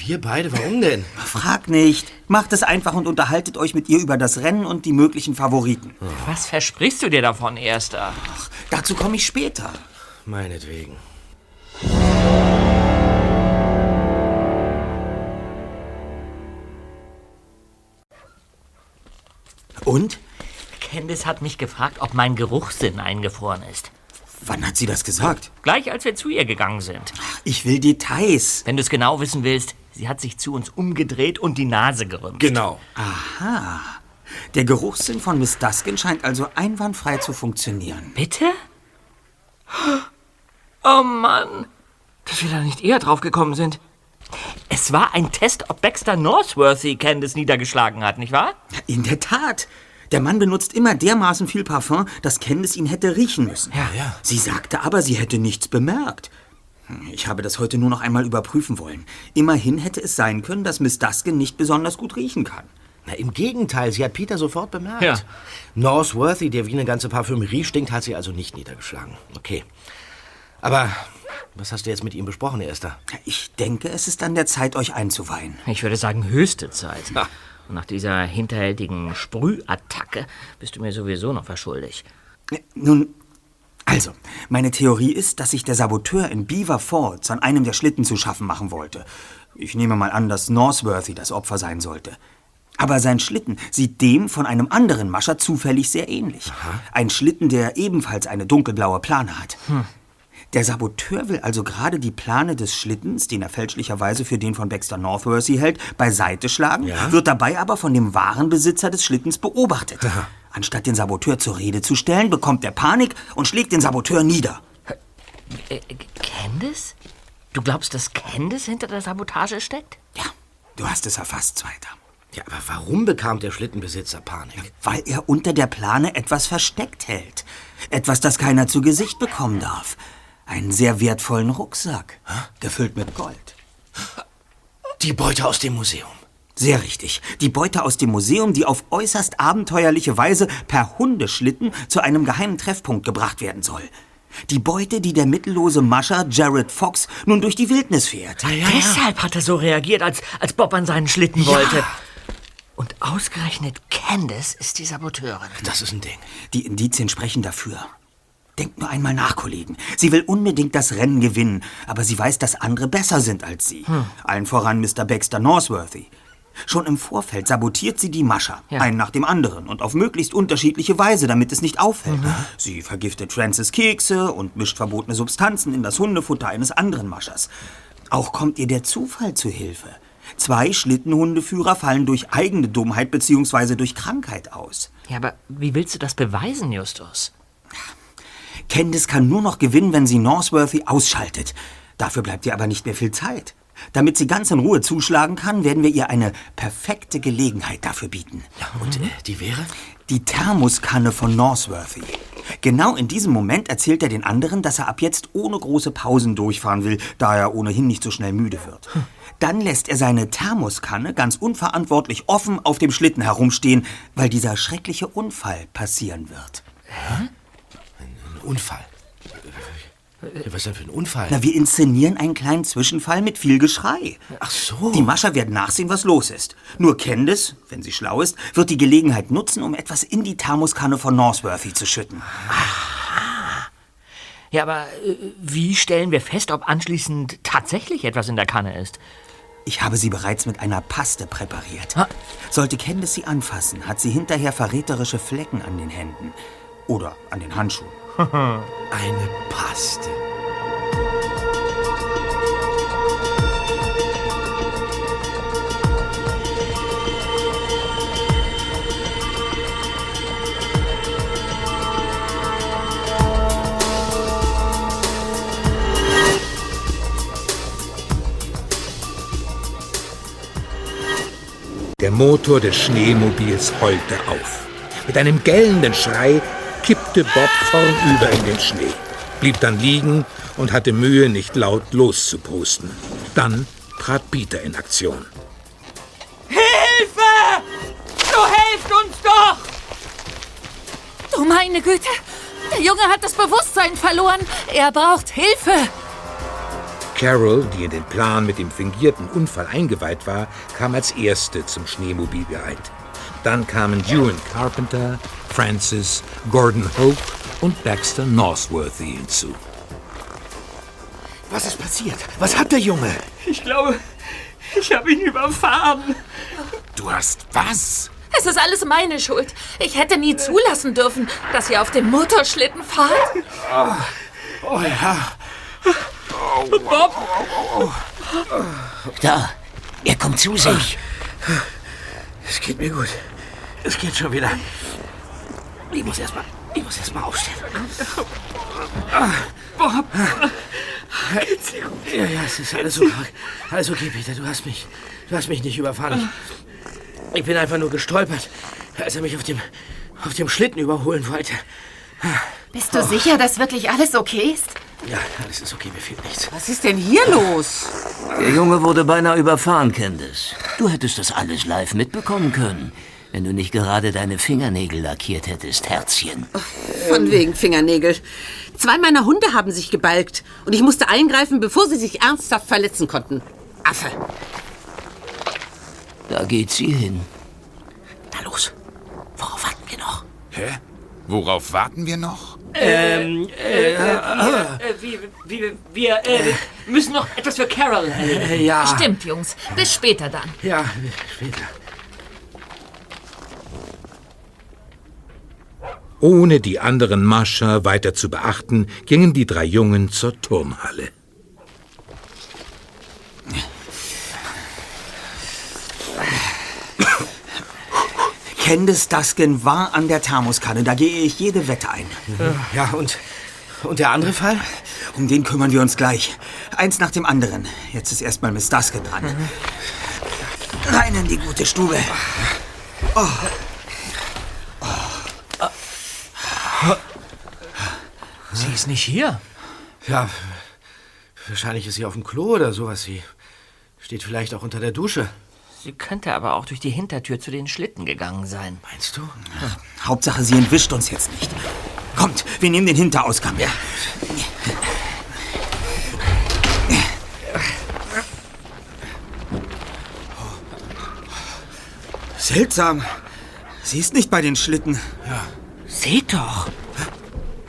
Wir beide? Warum denn? Frag nicht. Macht es einfach und unterhaltet euch mit ihr über das Rennen und die möglichen Favoriten. Was versprichst du dir davon, Erster? Ach, dazu komme ich später. Meinetwegen. Und? Candice hat mich gefragt, ob mein Geruchssinn eingefroren ist. Wann hat sie das gesagt? Gleich als wir zu ihr gegangen sind. Ich will Details. Wenn du es genau wissen willst, sie hat sich zu uns umgedreht und die Nase gerümpft. Genau. Aha. Der Geruchssinn von Miss Duskin scheint also einwandfrei zu funktionieren. Bitte? Oh Mann, dass wir da nicht eher drauf gekommen sind. Es war ein Test, ob Baxter Northworthy Candice niedergeschlagen hat, nicht wahr? In der Tat. Der Mann benutzt immer dermaßen viel Parfum, dass Candice ihn hätte riechen müssen. Ja, ja. Sie sagte aber, sie hätte nichts bemerkt. Ich habe das heute nur noch einmal überprüfen wollen. Immerhin hätte es sein können, dass Miss Duskin nicht besonders gut riechen kann. Na, Im Gegenteil, sie hat Peter sofort bemerkt. Ja. Northworthy, der wie eine ganze Parfümerie stinkt, hat sie also nicht niedergeschlagen. Okay. Aber was hast du jetzt mit ihm besprochen, Erster? Ich denke, es ist an der Zeit, euch einzuweihen. Ich würde sagen, höchste Zeit. Und nach dieser hinterhältigen Sprühattacke bist du mir sowieso noch verschuldig. Nun, also, meine Theorie ist, dass sich der Saboteur in Beaver Falls an einem der Schlitten zu schaffen machen wollte. Ich nehme mal an, dass Northworthy das Opfer sein sollte. Aber sein Schlitten sieht dem von einem anderen Mascher zufällig sehr ähnlich. Ein Schlitten, der ebenfalls eine dunkelblaue Plane hat. Hm. Der Saboteur will also gerade die Plane des Schlittens, den er fälschlicherweise für den von Baxter Northworthy hält, beiseite schlagen, wird dabei aber von dem wahren Besitzer des Schlittens beobachtet. Anstatt den Saboteur zur Rede zu stellen, bekommt er Panik und schlägt den Saboteur nieder. Äh, Candice? Du glaubst, dass Candice hinter der Sabotage steckt? Du hast es erfasst, Zweiter. Ja, aber warum bekam der Schlittenbesitzer Panik? Weil er unter der Plane etwas versteckt hält. Etwas, das keiner zu Gesicht bekommen darf. Einen sehr wertvollen Rucksack, gefüllt mit Gold. Die Beute aus dem Museum. Sehr richtig. Die Beute aus dem Museum, die auf äußerst abenteuerliche Weise per Hundeschlitten zu einem geheimen Treffpunkt gebracht werden soll. Die Beute, die der mittellose Mascher Jared Fox nun durch die Wildnis fährt. Deshalb hat er so reagiert, als, als Bob an seinen Schlitten wollte. Und ausgerechnet Candice ist die Saboteurin. Das ist ein Ding. Die Indizien sprechen dafür. Denkt nur einmal nach, Kollegen. Sie will unbedingt das Rennen gewinnen, aber sie weiß, dass andere besser sind als sie. Hm. Allen voran Mr. Baxter Northworthy. Schon im Vorfeld sabotiert sie die Mascher, Ja. einen nach dem anderen und auf möglichst unterschiedliche Weise, damit es nicht auffällt. Mhm. Sie vergiftet Francis Kekse und mischt verbotene Substanzen in das Hundefutter eines anderen Maschers. Auch kommt ihr der Zufall zu Hilfe. Zwei Schlittenhundeführer fallen durch eigene Dummheit bzw. durch Krankheit aus. Ja, aber wie willst du das beweisen, Justus? Candice kann nur noch gewinnen, wenn sie Northworthy ausschaltet. Dafür bleibt ihr aber nicht mehr viel Zeit. Damit sie ganz in Ruhe zuschlagen kann, werden wir ihr eine perfekte Gelegenheit dafür bieten. Und äh, die wäre? Die Thermoskanne von Northworthy. Genau in diesem Moment erzählt er den anderen, dass er ab jetzt ohne große Pausen durchfahren will, da er ohnehin nicht so schnell müde wird. Dann lässt er seine Thermoskanne ganz unverantwortlich offen auf dem Schlitten herumstehen, weil dieser schreckliche Unfall passieren wird. Ein Unfall. Was denn für ein Unfall? Na, wir inszenieren einen kleinen Zwischenfall mit viel Geschrei. Ach so. Die Mascher werden nachsehen, was los ist. Nur Candice, wenn sie schlau ist, wird die Gelegenheit nutzen, um etwas in die Thermoskanne von Northworthy zu schütten. Ja, aber äh, wie stellen wir fest, ob anschließend tatsächlich etwas in der Kanne ist? Ich habe sie bereits mit einer Paste präpariert. Sollte Candice sie anfassen, hat sie hinterher verräterische Flecken an den Händen. Oder an den Handschuhen. Eine Paste. Der Motor des Schneemobils heulte auf. Mit einem gellenden Schrei kippte Bob vornüber in den Schnee, blieb dann liegen und hatte Mühe, nicht laut loszupusten. Dann trat Peter in Aktion. Hilfe! So helft uns doch! Du meine Güte! Der Junge hat das Bewusstsein verloren. Er braucht Hilfe. Carol, die in den Plan mit dem fingierten Unfall eingeweiht war, kam als erste zum Schneemobil geeilt. Dann kamen Ewan Carpenter, Francis, Gordon Hope und Baxter Northworthy hinzu. Was ist passiert? Was hat der Junge? Ich glaube, ich habe ihn überfahren. Du hast was? Es ist alles meine Schuld. Ich hätte nie zulassen dürfen, dass ihr auf dem Motorschlitten fahrt. Oh, oh ja. Bob! Da, er kommt zu sich. Es geht mir gut. Es geht schon wieder. Ich muss erstmal. Ich muss erstmal aufstehen. Bob! Geht's dir gut? Ja, ja, es ist alles okay. Alles okay, Peter. Du hast mich. Du hast mich nicht überfahren. Ich, ich bin einfach nur gestolpert, als er mich auf dem, auf dem Schlitten überholen wollte. Bist du sicher, dass wirklich alles okay ist? Ja, alles ist okay, mir fehlt nichts. Was ist denn hier los? Der Junge wurde beinahe überfahren, Candice. Du hättest das alles live mitbekommen können, wenn du nicht gerade deine Fingernägel lackiert hättest, Herzchen. Von wegen Fingernägel. Zwei meiner Hunde haben sich gebalgt und ich musste eingreifen, bevor sie sich ernsthaft verletzen konnten. Affe. Da geht sie hin. Na los. Worauf warten wir noch? Hä? Worauf warten wir noch? Ähm, äh, äh, wir, äh, wir, wir, wir äh, müssen noch etwas für Carol ja. Stimmt, Jungs. Bis später dann. Ja, später. Ohne die anderen Mascher weiter zu beachten, gingen die drei Jungen zur Turmhalle. Candice Duskin war an der Thermoskanne, da gehe ich jede Wette ein. Ja, und, und der andere Fall? Um den kümmern wir uns gleich. Eins nach dem anderen. Jetzt ist erstmal Miss Duskin dran. Rein in die gute Stube. Oh. Sie ist nicht hier. Ja, wahrscheinlich ist sie auf dem Klo oder sowas. Sie steht vielleicht auch unter der Dusche. Sie könnte aber auch durch die Hintertür zu den Schlitten gegangen sein. Meinst du? Hauptsache, sie entwischt uns jetzt nicht. Kommt, wir nehmen den Hinterausgang. Ja. Seltsam. Sie ist nicht bei den Schlitten. Ja. Seht doch.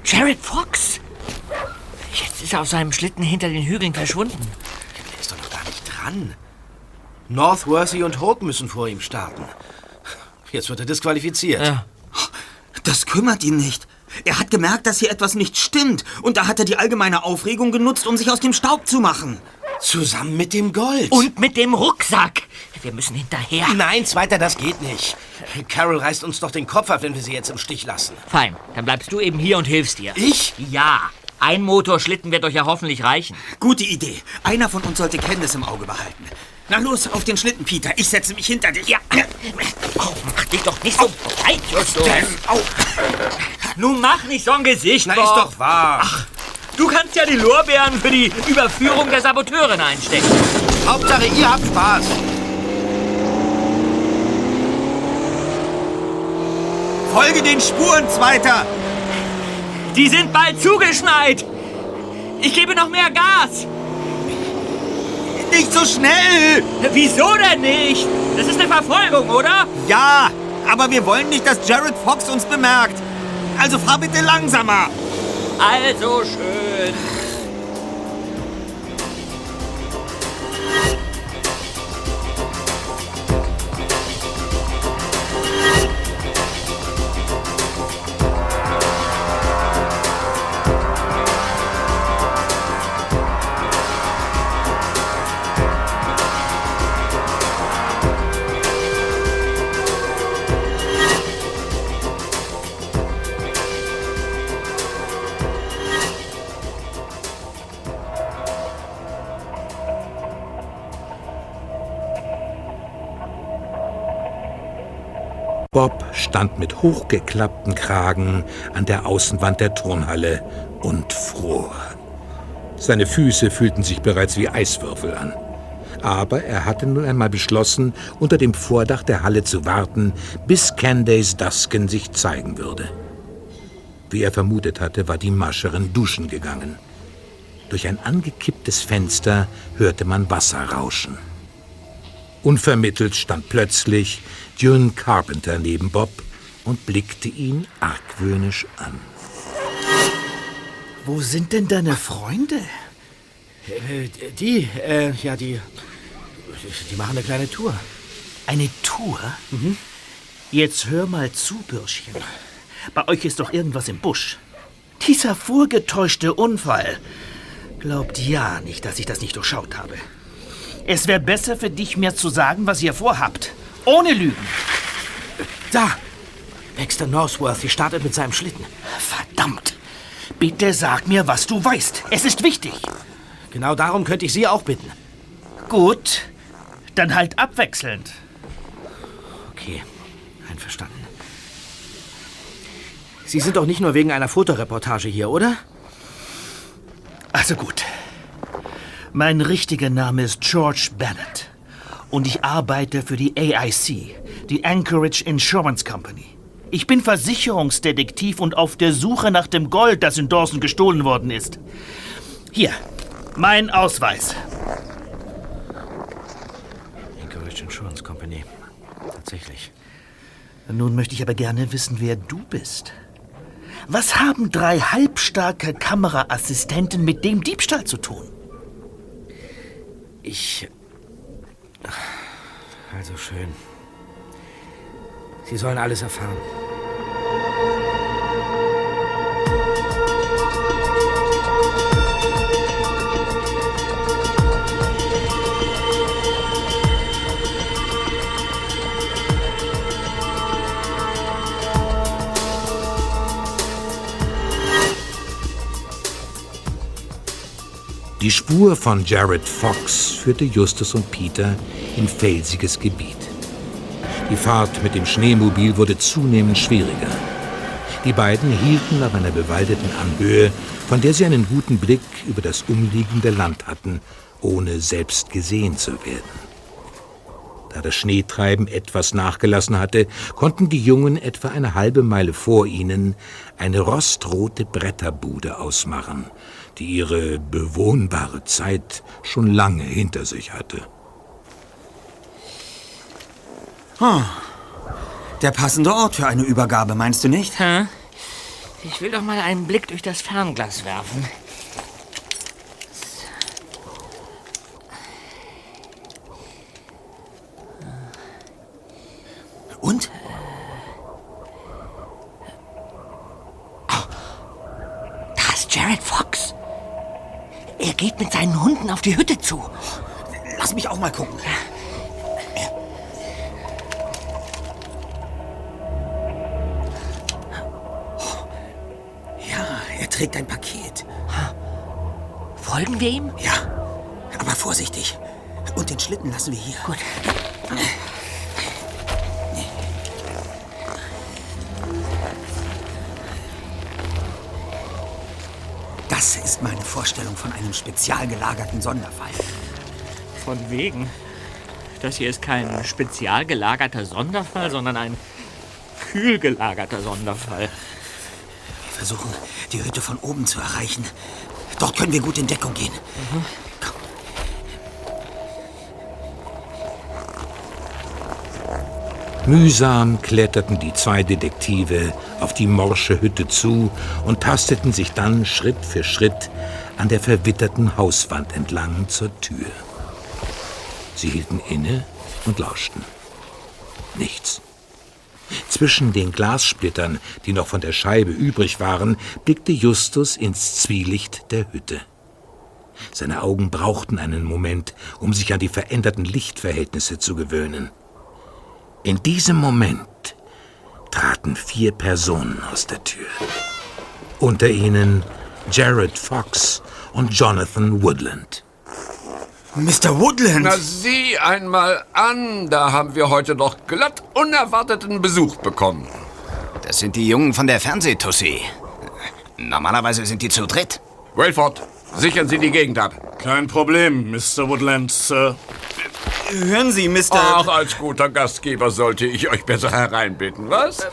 Jared Fox. Jetzt ist er auf seinem Schlitten hinter den Hügeln verschwunden. Der ist doch noch gar nicht dran. Northworthy und Hope müssen vor ihm starten. Jetzt wird er disqualifiziert. Ja. Das kümmert ihn nicht. Er hat gemerkt, dass hier etwas nicht stimmt. Und da hat er die allgemeine Aufregung genutzt, um sich aus dem Staub zu machen. Zusammen mit dem Gold. Und mit dem Rucksack. Wir müssen hinterher. Nein, Zweiter, das geht nicht. Carol reißt uns doch den Kopf ab, wenn wir sie jetzt im Stich lassen. Fein, dann bleibst du eben hier und hilfst ihr. Ich? Ja. Ein Motorschlitten wird euch ja hoffentlich reichen. Gute Idee. Einer von uns sollte Candice im Auge behalten. Na los, auf den Schlitten, Peter. Ich setze mich hinter dich. Ja. Oh, mach dich doch nicht so breit, Justus. Au. Nun mach nicht so ein Gesicht, Na, Bob. ist doch wahr. Ach, du kannst ja die Lorbeeren für die Überführung der Saboteurin einstecken. Hauptsache, ihr habt Spaß. Folge den Spuren, Zweiter. Die sind bald zugeschneit. Ich gebe noch mehr Gas. Nicht so schnell. Wieso denn nicht? Das ist eine Verfolgung, oder? Ja, aber wir wollen nicht, dass Jared Fox uns bemerkt. Also fahr bitte langsamer. Also schön. Stand mit hochgeklappten Kragen an der Außenwand der Turnhalle und fror. Seine Füße fühlten sich bereits wie Eiswürfel an. Aber er hatte nun einmal beschlossen, unter dem Vordach der Halle zu warten, bis Candace Duskin sich zeigen würde. Wie er vermutet hatte, war die Mascherin duschen gegangen. Durch ein angekipptes Fenster hörte man Wasser rauschen. Unvermittelt stand plötzlich June Carpenter neben Bob und blickte ihn argwöhnisch an. Wo sind denn deine Freunde? Äh, die, äh, ja, die. Die machen eine kleine Tour. Eine Tour? Mhm. Jetzt hör mal zu, Bürschchen. Bei euch ist doch irgendwas im Busch. Dieser vorgetäuschte Unfall. Glaubt ja nicht, dass ich das nicht durchschaut habe. Es wäre besser für dich, mir zu sagen, was ihr vorhabt. Ohne Lügen. Da! Baxter Northworthy startet mit seinem Schlitten. Verdammt! Bitte sag mir, was du weißt. Es ist wichtig. Genau darum könnte ich Sie auch bitten. Gut, dann halt abwechselnd. Okay, einverstanden. Sie sind doch nicht nur wegen einer Fotoreportage hier, oder? Also gut. Mein richtiger Name ist George Bennett. Und ich arbeite für die AIC, die Anchorage Insurance Company. Ich bin Versicherungsdetektiv und auf der Suche nach dem Gold, das in Dawson gestohlen worden ist. Hier, mein Ausweis. Anchorage Insurance Company. Tatsächlich. Nun möchte ich aber gerne wissen, wer du bist. Was haben drei halbstarke Kameraassistenten mit dem Diebstahl zu tun? Ich. Also schön. Sie sollen alles erfahren. Spur von Jared Fox führte Justus und Peter in felsiges Gebiet. Die Fahrt mit dem Schneemobil wurde zunehmend schwieriger. Die beiden hielten auf einer bewaldeten Anhöhe, von der sie einen guten Blick über das umliegende Land hatten, ohne selbst gesehen zu werden. Da das Schneetreiben etwas nachgelassen hatte, konnten die Jungen etwa eine halbe Meile vor ihnen eine rostrote Bretterbude ausmachen, die ihre bewohnbare Zeit schon lange hinter sich hatte. Oh, der passende Ort für eine Übergabe, meinst du nicht? Hä? Ich will doch mal einen Blick durch das Fernglas werfen. Und? Da ist Jared Fox. Er geht mit seinen Hunden auf die Hütte zu. Lass mich auch mal gucken. Ja, er trägt ein Paket. Folgen wir ihm? Ja, aber vorsichtig. Und den Schlitten lassen wir hier. Gut. Das ist meine Vorstellung von einem spezial gelagerten Sonderfall. Von wegen. Das hier ist kein spezial gelagerter Sonderfall, sondern ein kühl gelagerter Sonderfall. Wir versuchen, die Hütte von oben zu erreichen. Dort können wir gut in Deckung gehen. Mühsam kletterten die zwei Detektive auf die morsche Hütte zu und tasteten sich dann Schritt für Schritt an der verwitterten Hauswand entlang zur Tür. Sie hielten inne und lauschten. Nichts. Zwischen den Glassplittern, die noch von der Scheibe übrig waren, blickte Justus ins Zwielicht der Hütte. Seine Augen brauchten einen Moment, um sich an die veränderten Lichtverhältnisse zu gewöhnen. In diesem Moment traten vier Personen aus der Tür. Unter ihnen Jared Fox und Jonathan Woodland. Mr. Woodland! Na, sieh einmal an, da haben wir heute noch glatt unerwarteten Besuch bekommen. Das sind die Jungen von der Fernsehtussi. Normalerweise sind die zu dritt. Wilford, sichern Sie die Gegend ab. Kein Problem, Mr. Woodland, Sir. Hören Sie, Mr. Ach, als guter Gastgeber sollte ich euch besser hereinbitten, was?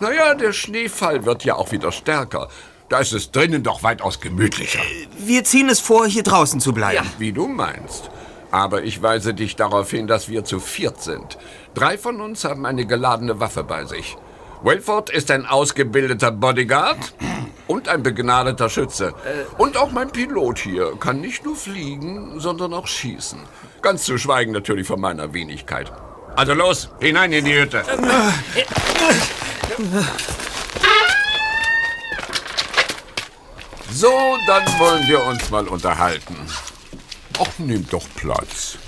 Naja, der Schneefall wird ja auch wieder stärker. Da ist es drinnen doch weitaus gemütlicher. Wir ziehen es vor, hier draußen zu bleiben. Ja, wie du meinst. Aber ich weise dich darauf hin, dass wir zu viert sind. Drei von uns haben eine geladene Waffe bei sich. Wilford ist ein ausgebildeter Bodyguard und ein begnadeter Schütze. Und auch mein Pilot hier kann nicht nur fliegen, sondern auch schießen. Ganz zu schweigen natürlich von meiner Wenigkeit. Also los, hinein in die Hütte. So, dann wollen wir uns mal unterhalten. Ach, nehmt doch Platz.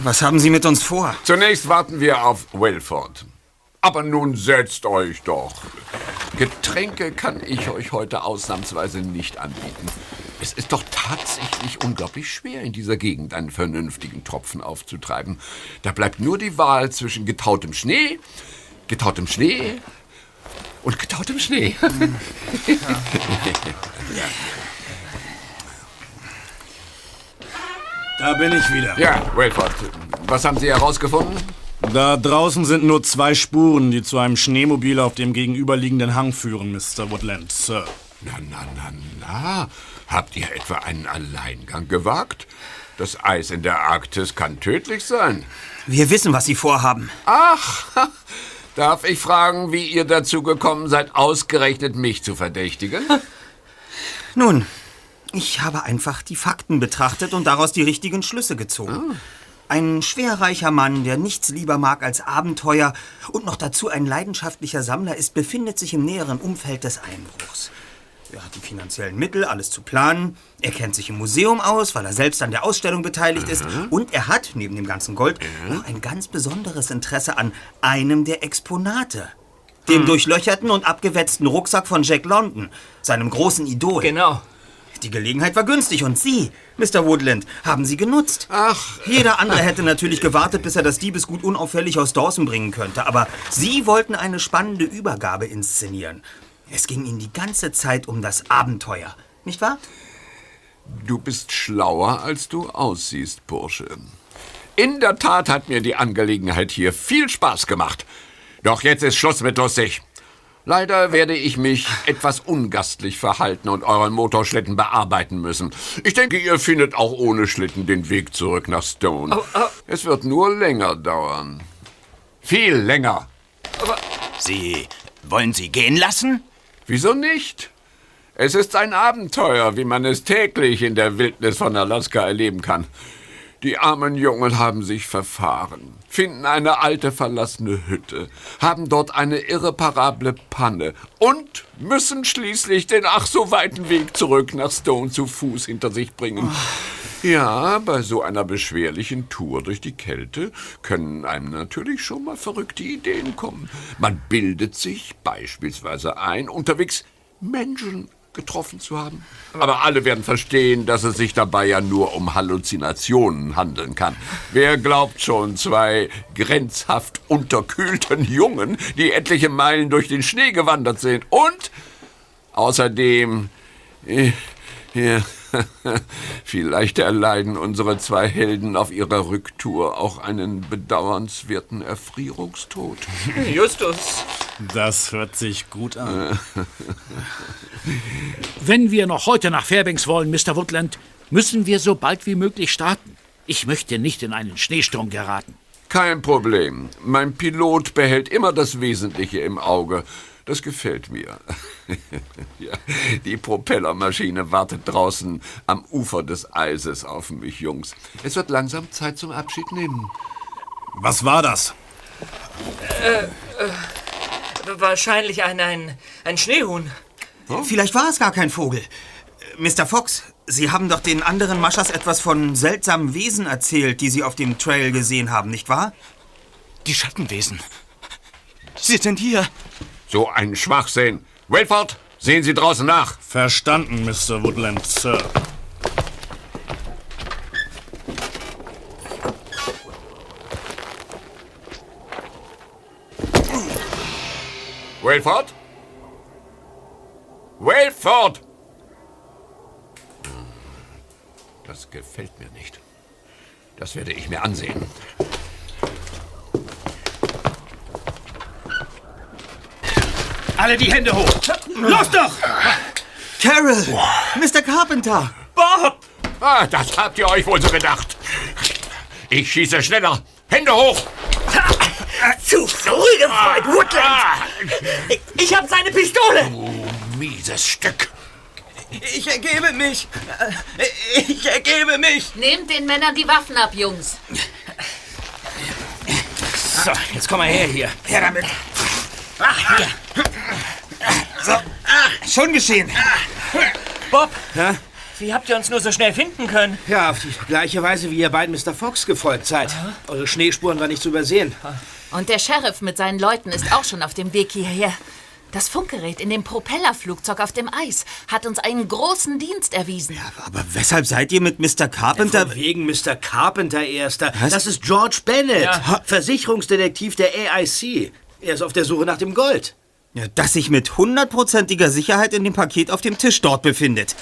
Was haben Sie mit uns vor? Zunächst warten wir auf Wilford. Aber nun setzt euch doch. Getränke kann ich euch heute ausnahmsweise nicht anbieten. Es ist doch tatsächlich unglaublich schwer, in dieser Gegend einen vernünftigen Tropfen aufzutreiben. Da bleibt nur die Wahl zwischen getautem Schnee, getautem Schnee und getautem Schnee. Da bin ich wieder. Ja, Wilford, was haben Sie herausgefunden? Da draußen sind nur zwei Spuren, die zu einem Schneemobil auf dem gegenüberliegenden Hang führen, Mr. Woodland, Sir. Na, na, na, na. Habt ihr etwa einen Alleingang gewagt? Das Eis in der Arktis kann tödlich sein. Wir wissen, was Sie vorhaben. Ach, darf ich fragen, wie ihr dazu gekommen seid, ausgerechnet mich zu verdächtigen? Nun, ich habe einfach die Fakten betrachtet und daraus die richtigen Schlüsse gezogen. Ein schwerreicher Mann, der nichts lieber mag als Abenteuer und noch dazu ein leidenschaftlicher Sammler ist, befindet sich im näheren Umfeld des Einbruchs. Er hat die finanziellen Mittel, alles zu planen. Er kennt sich im Museum aus, weil er selbst an der Ausstellung beteiligt ist. Und er hat, neben dem ganzen Gold, noch ein ganz besonderes Interesse an einem der Exponate. Dem durchlöcherten und abgewetzten Rucksack von Jack London, seinem großen Idol. Genau. Die Gelegenheit war günstig und Sie, Mr. Woodland, haben sie genutzt. Ach. Jeder andere hätte natürlich gewartet, bis er das Diebesgut unauffällig aus Dawson bringen könnte. Aber Sie wollten eine spannende Übergabe inszenieren. Es ging Ihnen die ganze Zeit um das Abenteuer, nicht wahr? Du bist schlauer, als du aussiehst, Bursche. In der Tat hat mir die Angelegenheit hier viel Spaß gemacht. Doch jetzt ist Schluss mit lustig. Leider werde ich mich etwas ungastlich verhalten und euren Motorschlitten bearbeiten müssen. Ich denke, ihr findet auch ohne Schlitten den Weg zurück nach Stone. Es wird nur länger dauern. Viel länger. Sie wollen Sie gehen lassen? Wieso nicht? Es ist ein Abenteuer, wie man es täglich in der Wildnis von Alaska erleben kann. Die armen Jungen haben sich verfahren, finden eine alte verlassene Hütte, haben dort eine irreparable Panne und müssen schließlich den ach so weiten Weg zurück nach Stone zu Fuß hinter sich bringen. Ja, bei so einer beschwerlichen Tour durch die Kälte können einem natürlich schon mal verrückte Ideen kommen. Man bildet sich beispielsweise ein, unterwegs Menschen getroffen zu haben. Aber alle werden verstehen, dass es sich dabei ja nur um Halluzinationen handeln kann. Wer glaubt schon zwei grenzhaft unterkühlten Jungen, die etliche Meilen durch den Schnee gewandert sind? Und außerdem, äh, ja, vielleicht erleiden unsere zwei Helden auf ihrer Rücktour auch einen bedauernswerten Erfrierungstod. Justus. Das hört sich gut an. Wenn wir noch heute nach Fairbanks wollen, Mr. Woodland, müssen wir so bald wie möglich starten. Ich möchte nicht in einen Schneesturm geraten. Kein Problem. Mein Pilot behält immer das Wesentliche im Auge. Das gefällt mir. ja, die Propellermaschine wartet draußen am Ufer des Eises auf mich, Jungs. Es wird langsam Zeit zum Abschied nehmen. Was war das? Äh, äh, wahrscheinlich ein, ein, ein Schneehuhn. Vielleicht war es gar kein Vogel. Mr. Fox, Sie haben doch den anderen Maschas etwas von seltsamen Wesen erzählt, die Sie auf dem Trail gesehen haben, nicht wahr? Die Schattenwesen. Sie sind hier. So ein Schwachsinn. Wilford, sehen Sie draußen nach. Verstanden, Mr. Woodland, Sir. Wilford? Wilford! Das gefällt mir nicht. Das werde ich mir ansehen. Alle die Hände hoch. Los doch! Carol! Mr. Carpenter! Bob! Ah, das habt ihr euch wohl so gedacht. Ich schieße schneller. Hände hoch! Zu früh gefreut, Woodland! Ich hab seine Pistole! Du mieses Stück! Ich ergebe mich. Ich ergebe mich. Nehmt den Männern die Waffen ab, Jungs. So, jetzt komm mal her hier. Her damit. Ah, hier. So, ah, schon geschehen. Bob, Ja? Wie habt ihr uns nur so schnell finden können? Ja, auf die gleiche Weise, wie ihr beiden Mr. Fox gefolgt seid. Eure Schneespuren waren nicht zu übersehen. Und der Sheriff mit seinen Leuten ist auch schon auf dem Weg hierher. Das Funkgerät in dem Propellerflugzeug auf dem Eis hat uns einen großen Dienst erwiesen. Aber weshalb seid ihr mit Mr. Carpenter... Von wegen Mr. Carpenter, Erster. Was? Das ist George Bennett, Ja. Versicherungsdetektiv der AIC. Er ist auf der Suche nach dem Gold. Ja, das sich mit hundertprozentiger Sicherheit in dem Paket auf dem Tisch dort befindet.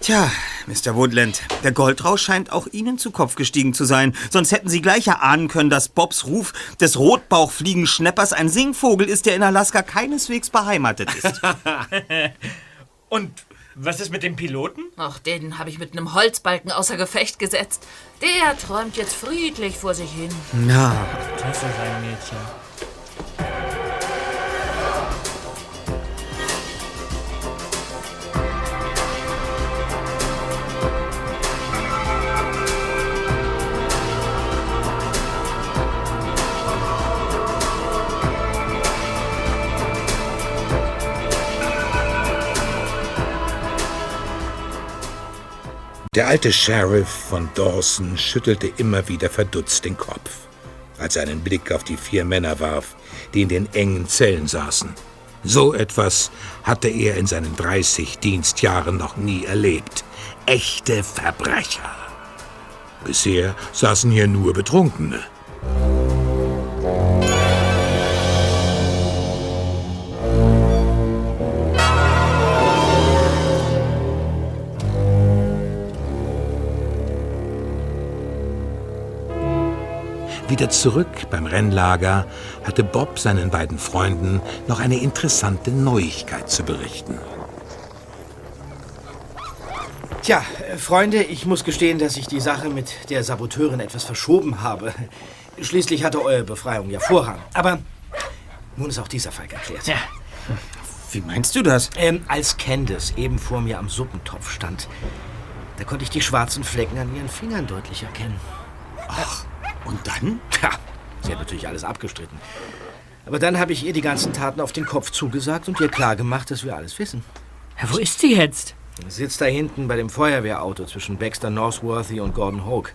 Tja, Mr. Woodland, der Goldrausch scheint auch Ihnen zu Kopf gestiegen zu sein. Sonst hätten Sie gleich erahnen können, dass Bobs Ruf des Rotbauchfliegenschneppers ein Singvogel ist, der in Alaska keineswegs beheimatet ist. Und was ist mit dem Piloten? Ach, den habe ich mit einem Holzbalken außer Gefecht gesetzt. Der träumt jetzt friedlich vor sich hin. Na, Das ist ein Mädchen. Der alte Sheriff von Dawson schüttelte immer wieder verdutzt den Kopf, als er einen Blick auf die vier Männer warf, die in den engen Zellen saßen. So etwas hatte er in seinen 30 Dienstjahren noch nie erlebt. Echte Verbrecher. Bisher saßen hier nur Betrunkene. Wieder zurück beim Rennlager hatte Bob seinen beiden Freunden noch eine interessante Neuigkeit zu berichten. Tja, Freunde, ich muss gestehen, dass ich die Sache mit der Saboteurin etwas verschoben habe. Schließlich hatte eure Befreiung ja Vorrang. Aber nun ist auch dieser Fall geklärt. Ja. Wie meinst du das? Ähm, als Candace eben vor mir am Suppentopf stand, da konnte ich die schwarzen Flecken an ihren Fingern deutlich erkennen. Ach, und dann? Ja, sie hat natürlich alles abgestritten. Aber dann habe ich ihr die ganzen Taten auf den Kopf zugesagt und ihr klargemacht, dass wir alles wissen. Ja, wo ist sie jetzt? Sitzt da hinten bei dem Feuerwehrauto zwischen Baxter Northworthy und Gordon Hoke.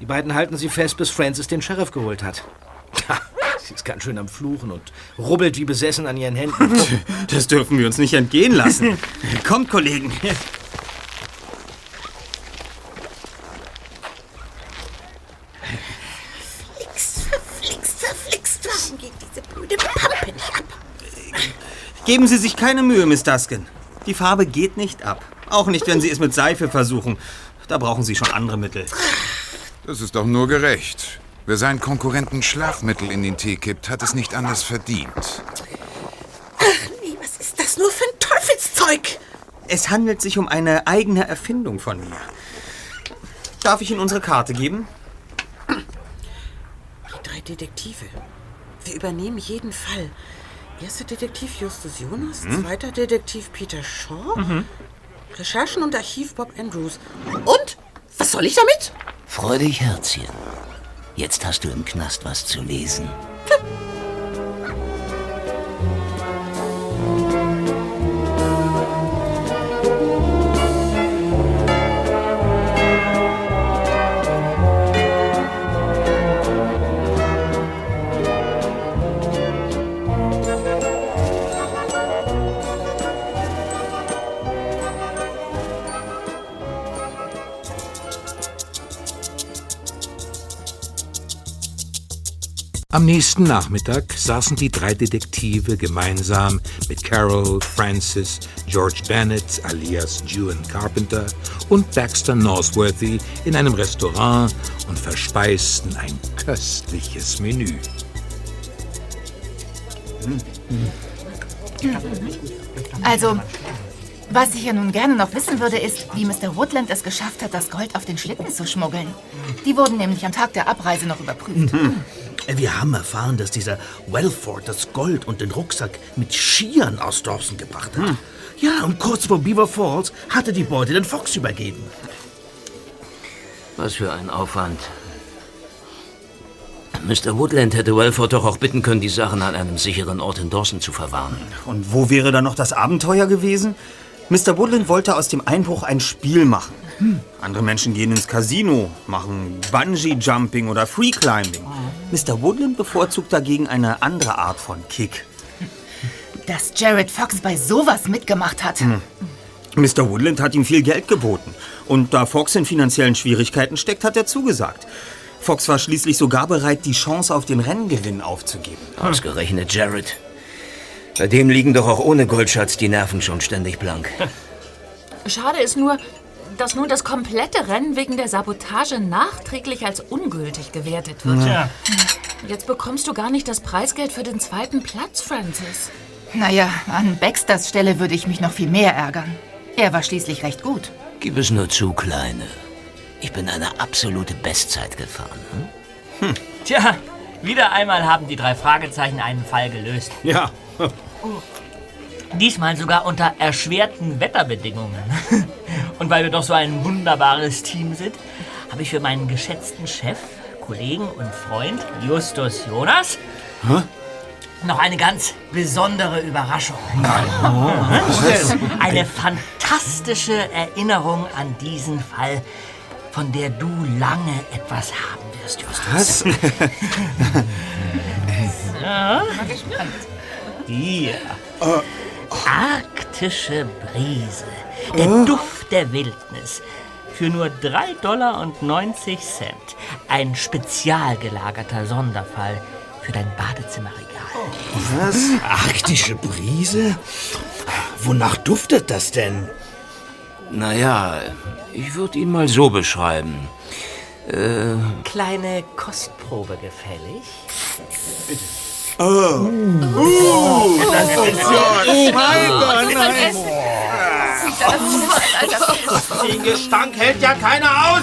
Die beiden halten sie fest, bis Francis den Sheriff geholt hat. Ha, sie ist ganz schön am Fluchen und rubbelt wie besessen an ihren Händen. Das dürfen wir uns nicht entgehen lassen. Kommt, Kollegen. Verflixt, verflixt, verflixt. Warum geht diese blöde Pampe nicht ab? Geben Sie sich keine Mühe, Miss Duskin. Die Farbe geht nicht ab. Auch nicht, wenn Sie es mit Seife versuchen. Da brauchen Sie schon andere Mittel. Das ist doch nur gerecht. Wer seinen Konkurrenten Schlafmittel in den Tee kippt, hat es nicht anders verdient. Nee, was ist das nur für ein Teufelszeug? Es handelt sich um eine eigene Erfindung von mir. Darf ich Ihnen unsere Karte geben? Die drei Detektive. Wir übernehmen jeden Fall. Erster Detektiv Justus Jonas, Mhm. zweiter Detektiv Peter Shaw, Mhm. Recherchen und Archiv Bob Andrews. Und? Was soll ich damit? Freu dich, Herzchen. Jetzt hast du im Knast was zu lesen. Am nächsten Nachmittag saßen die drei Detektive gemeinsam mit Carol, Francis, George Bennett alias Ewan Carpenter und Baxter Northworthy in einem Restaurant und verspeisten ein köstliches Menü. Also, was ich ja nun gerne noch wissen würde, ist, wie Mr. Woodland es geschafft hat, das Gold auf den Schlitten zu schmuggeln. Die wurden nämlich am Tag der Abreise noch überprüft. Mhm. Wir haben erfahren, dass dieser Wellford das Gold und den Rucksack mit Skiern aus Dawson gebracht hat. Ja, und kurz vor Beaver Falls hatte die Beute den Fox übergeben. Was für ein Aufwand. Mr. Woodland hätte Wellford doch auch bitten können, die Sachen an einem sicheren Ort in Dawson zu verwahren. Und wo wäre dann noch das Abenteuer gewesen? Mr. Woodland wollte aus dem Einbruch ein Spiel machen. Andere Menschen gehen ins Casino, machen Bungee-Jumping oder Free-Climbing. Mr. Woodland bevorzugt dagegen eine andere Art von Kick. Dass Jared Fox bei sowas mitgemacht hat. Hm. Mr. Woodland hat ihm viel Geld geboten. Und da Fox in finanziellen Schwierigkeiten steckt, hat er zugesagt. Fox war schließlich sogar bereit, die Chance auf den Renngewinn aufzugeben. Ausgerechnet Jared. Bei dem liegen doch auch ohne Goldschatz die Nerven schon ständig blank. Schade ist nur, dass nun das komplette Rennen wegen der Sabotage nachträglich als ungültig gewertet wird. Ja. Jetzt bekommst du gar nicht das Preisgeld für den zweiten Platz, Francis. Naja, an Baxters Stelle würde ich mich noch viel mehr ärgern. Er war schließlich recht gut. Gib es nur zu, Kleine. Ich bin eine absolute Bestzeit gefahren. Hm? Tja, wieder einmal haben die drei Fragezeichen einen Fall gelöst. Ja. Diesmal sogar unter erschwerten Wetterbedingungen. Und weil wir doch so ein wunderbares Team sind, habe ich für meinen geschätzten Chef, Kollegen und Freund Justus Jonas Hä? noch eine ganz besondere Überraschung. Was? Eine fantastische Erinnerung an diesen Fall, von der du lange etwas haben wirst, Justus. Was? Ja. Hier. Arktische Brise. Der Oh. Duft der Wildnis. Für nur 3,90 Dollar und 90 Cent. Ein spezial gelagerter Sonderfall für dein Badezimmerregal. Was? Arktische Brise? Wonach duftet das denn? Naja, ich würde ihn mal so beschreiben. Äh, Kleine Kostprobe gefällig? Oh. Uh, das ist ja- Oh mein Oh, Gott, nein. nein. Den Gestank hält ja keiner aus!